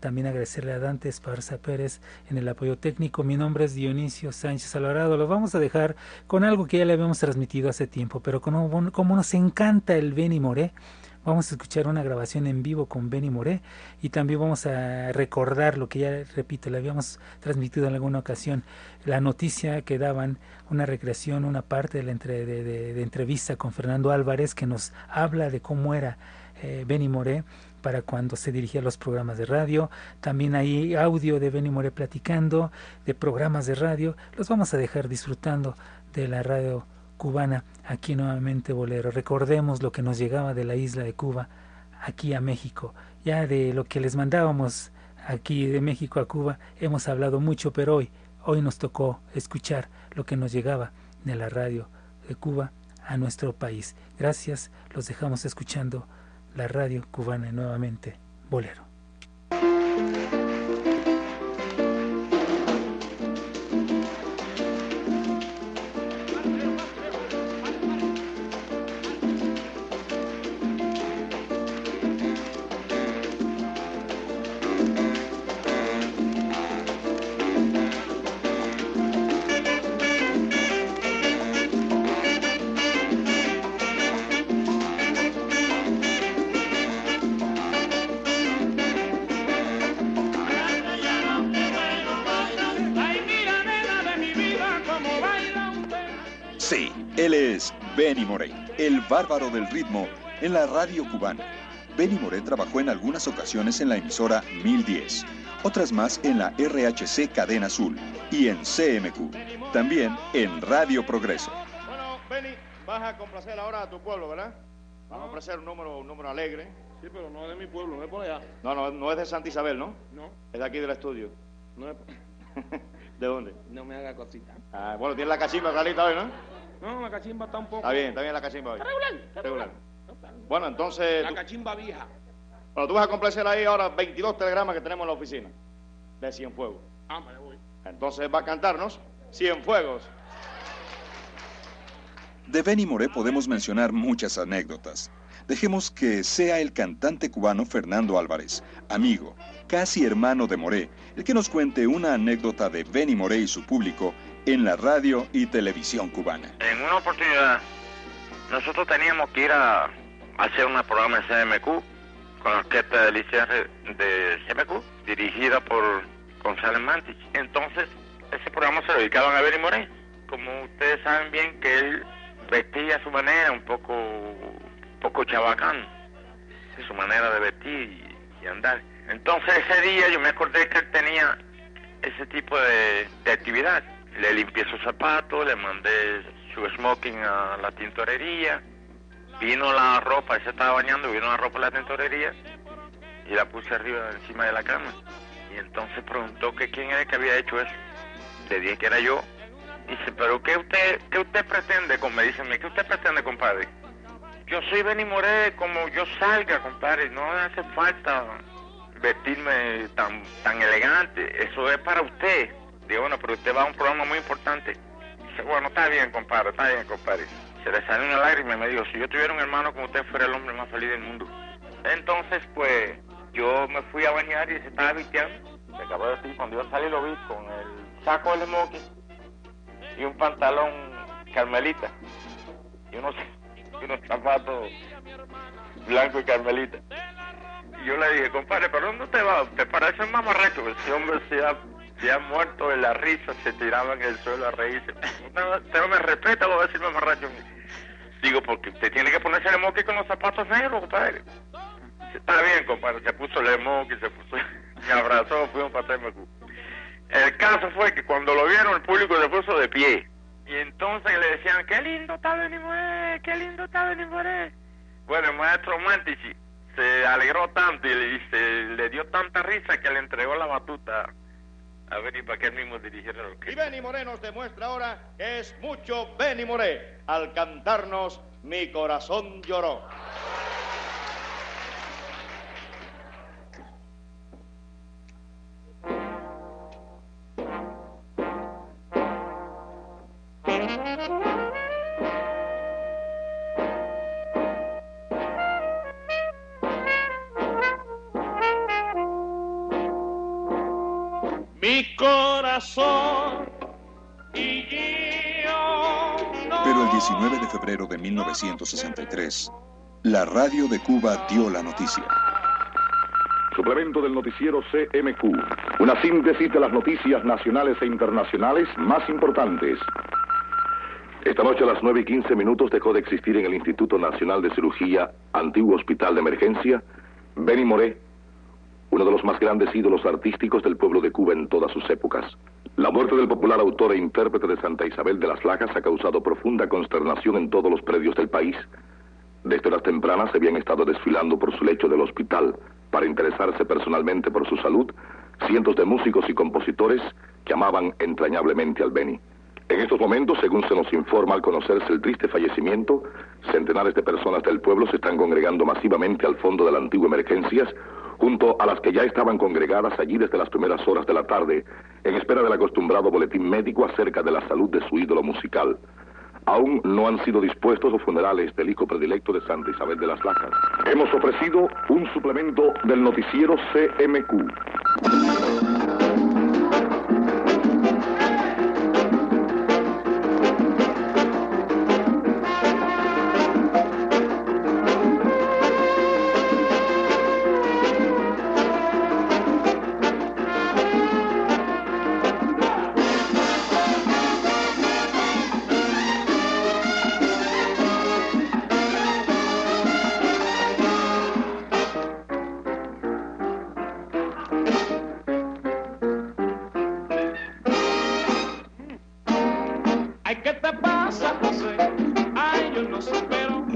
también agradecerle a Dante Esparza Pérez en el apoyo técnico. Mi nombre es Dionisio Sánchez Alvarado. Lo vamos a dejar con algo que ya le habíamos transmitido hace tiempo, pero como, como nos encanta el Beni Moré, Vamos a escuchar una grabación en vivo con Benny Moré y también vamos a recordar lo que ya, repito, le habíamos transmitido en alguna ocasión, la noticia que daban, una recreación, una parte de la entre, de, entrevista con Fernando Álvarez que nos habla de cómo era eh, Benny Moré para cuando se dirigía a los programas de radio. También hay audio de Benny Moré platicando, de programas de radio. Los vamos a dejar disfrutando de la radio cubana, aquí nuevamente bolero. Recordemos lo que nos llegaba de la isla de Cuba aquí a México. Ya de lo que les mandábamos aquí de México a Cuba hemos hablado mucho, pero hoy, hoy nos tocó escuchar lo que nos llegaba de la radio de Cuba a nuestro país. Gracias, los dejamos escuchando la radio cubana nuevamente, bolero. Bárbaro del ritmo en la radio cubana. Benny Moré trabajó en algunas ocasiones en la emisora 1010, otras más en la RHC Cadena Azul y en CMQ, también en Radio Progreso. vas a complacer ahora a tu pueblo, ¿verdad? Vamos a ofrecer un número, un número alegre. Sí, pero no es de mi pueblo, no es por allá. No, no, no es de Santa Isabel, ¿no? No. Es de aquí del estudio. No es... ¿De dónde? No me haga cosita. Ah, bueno, tiene la cachimba clarita hoy, ¿no? No, la cachimba está un poco... Está bien, está bien la cachimba hoy. Regular, está Regular. Bueno, entonces... La tú- cachimba vieja. Bueno, tú vas a complacer ahí ahora 22 telegramas que tenemos en la oficina de Cienfuegos. Ah, me voy. Entonces va a cantarnos Cienfuegos. De Benny Moré podemos mencionar muchas anécdotas. Dejemos que sea el cantante cubano Fernando Álvarez, amigo, casi hermano de Moré, el que nos cuente una anécdota de Benny Moré y su público en la radio y televisión cubana. En una oportunidad, nosotros teníamos que ir a hacer un programa en CMQ con la orquesta de Alicia de CMQ, dirigida por González Mantich. Entonces, ese programa se lo dedicaban a Benny Moré. Como ustedes saben bien que él vestía a su manera, un poco, un poco chabacán, su manera de vestir y, andar. Entonces ese día yo me acordé que él tenía ese tipo de actividad. Le limpié sus zapatos, le mandé su smoking a la tintorería, vino la ropa, se estaba bañando, vino la ropa a la tintorería y la puse arriba encima de la cama. Y entonces preguntó que quién era que había hecho eso. Le dije que era yo. Dice, pero ¿qué usted, qué usted pretende? con- Me dice, ¿qué usted pretende, compadre? Yo soy Benny Moré, como yo salga, compadre, no hace falta vestirme tan, tan elegante, eso es para usted. Digo, bueno, pero usted va a un programa muy importante. Dice, bueno, está bien, compadre, está bien, compadre. Se le salió una lágrima y me dijo, si yo tuviera un hermano como usted, fuera el hombre más feliz del mundo. Entonces, pues, yo me fui a bañar y se estaba vistiendo. Se acabó de decir, cuando yo salí lo vi con el saco del smoking y un pantalón carmelita y unos, y unos zapatos blancos y carmelita. Y yo le dije, compadre, ¿pero dónde te va? ¿Te parece un mamarracho? Ese hombre se ha, ha muerto de la risa, se tiraba en el suelo a reírse. No, Usted me respeta, va a decir mamarracho. Digo, porque usted tiene que ponerse el moque con los zapatos negros, compadre. Está bien, compadre, se puso el moque, se puso, me abrazó, fuimos para TMQ. El caso fue que cuando lo vieron, el público se puso de pie. Y entonces le decían, qué lindo está Benny Moré, qué lindo está Benny Moré. Bueno, el maestro Mantici se alegró tanto y le dio tanta risa que le entregó la batuta a Benny para que él mismo dirigiera la orquesta. Y Benny Moré nos demuestra ahora que es mucho Benny Moré al cantarnos Mi corazón lloró. Corazón y yo no Pero el 19 de febrero de 1963, la radio de Cuba dio la noticia. Suplemento del noticiero CMQ. Una síntesis de las noticias nacionales e internacionales más importantes. Esta noche a las 9 y 15 minutos dejó de existir en el Instituto Nacional de Cirugía, antiguo hospital de emergencia, Benny Moré, uno de los más grandes ídolos artísticos del pueblo de Cuba en todas sus épocas. La muerte del popular autor e intérprete de Santa Isabel de las Lajas ha causado profunda consternación en todos los predios del país. Desde horas tempranas se habían estado desfilando por su lecho del hospital para interesarse personalmente por su salud cientos de músicos y compositores que amaban entrañablemente al Beni. En estos momentos, según se nos informa al conocerse el triste fallecimiento, centenares de personas del pueblo se están congregando masivamente al fondo de la antigua emergencias, junto a las que ya estaban congregadas allí desde las primeras horas de la tarde, en espera del acostumbrado boletín médico acerca de la salud de su ídolo musical. Aún no han sido dispuestos los funerales del hijo predilecto de Santa Isabel de las Lajas. Hemos ofrecido un suplemento del noticiero CMQ.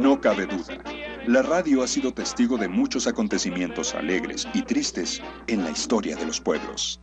No cabe duda, la radio ha sido testigo de muchos acontecimientos alegres y tristes en la historia de los pueblos.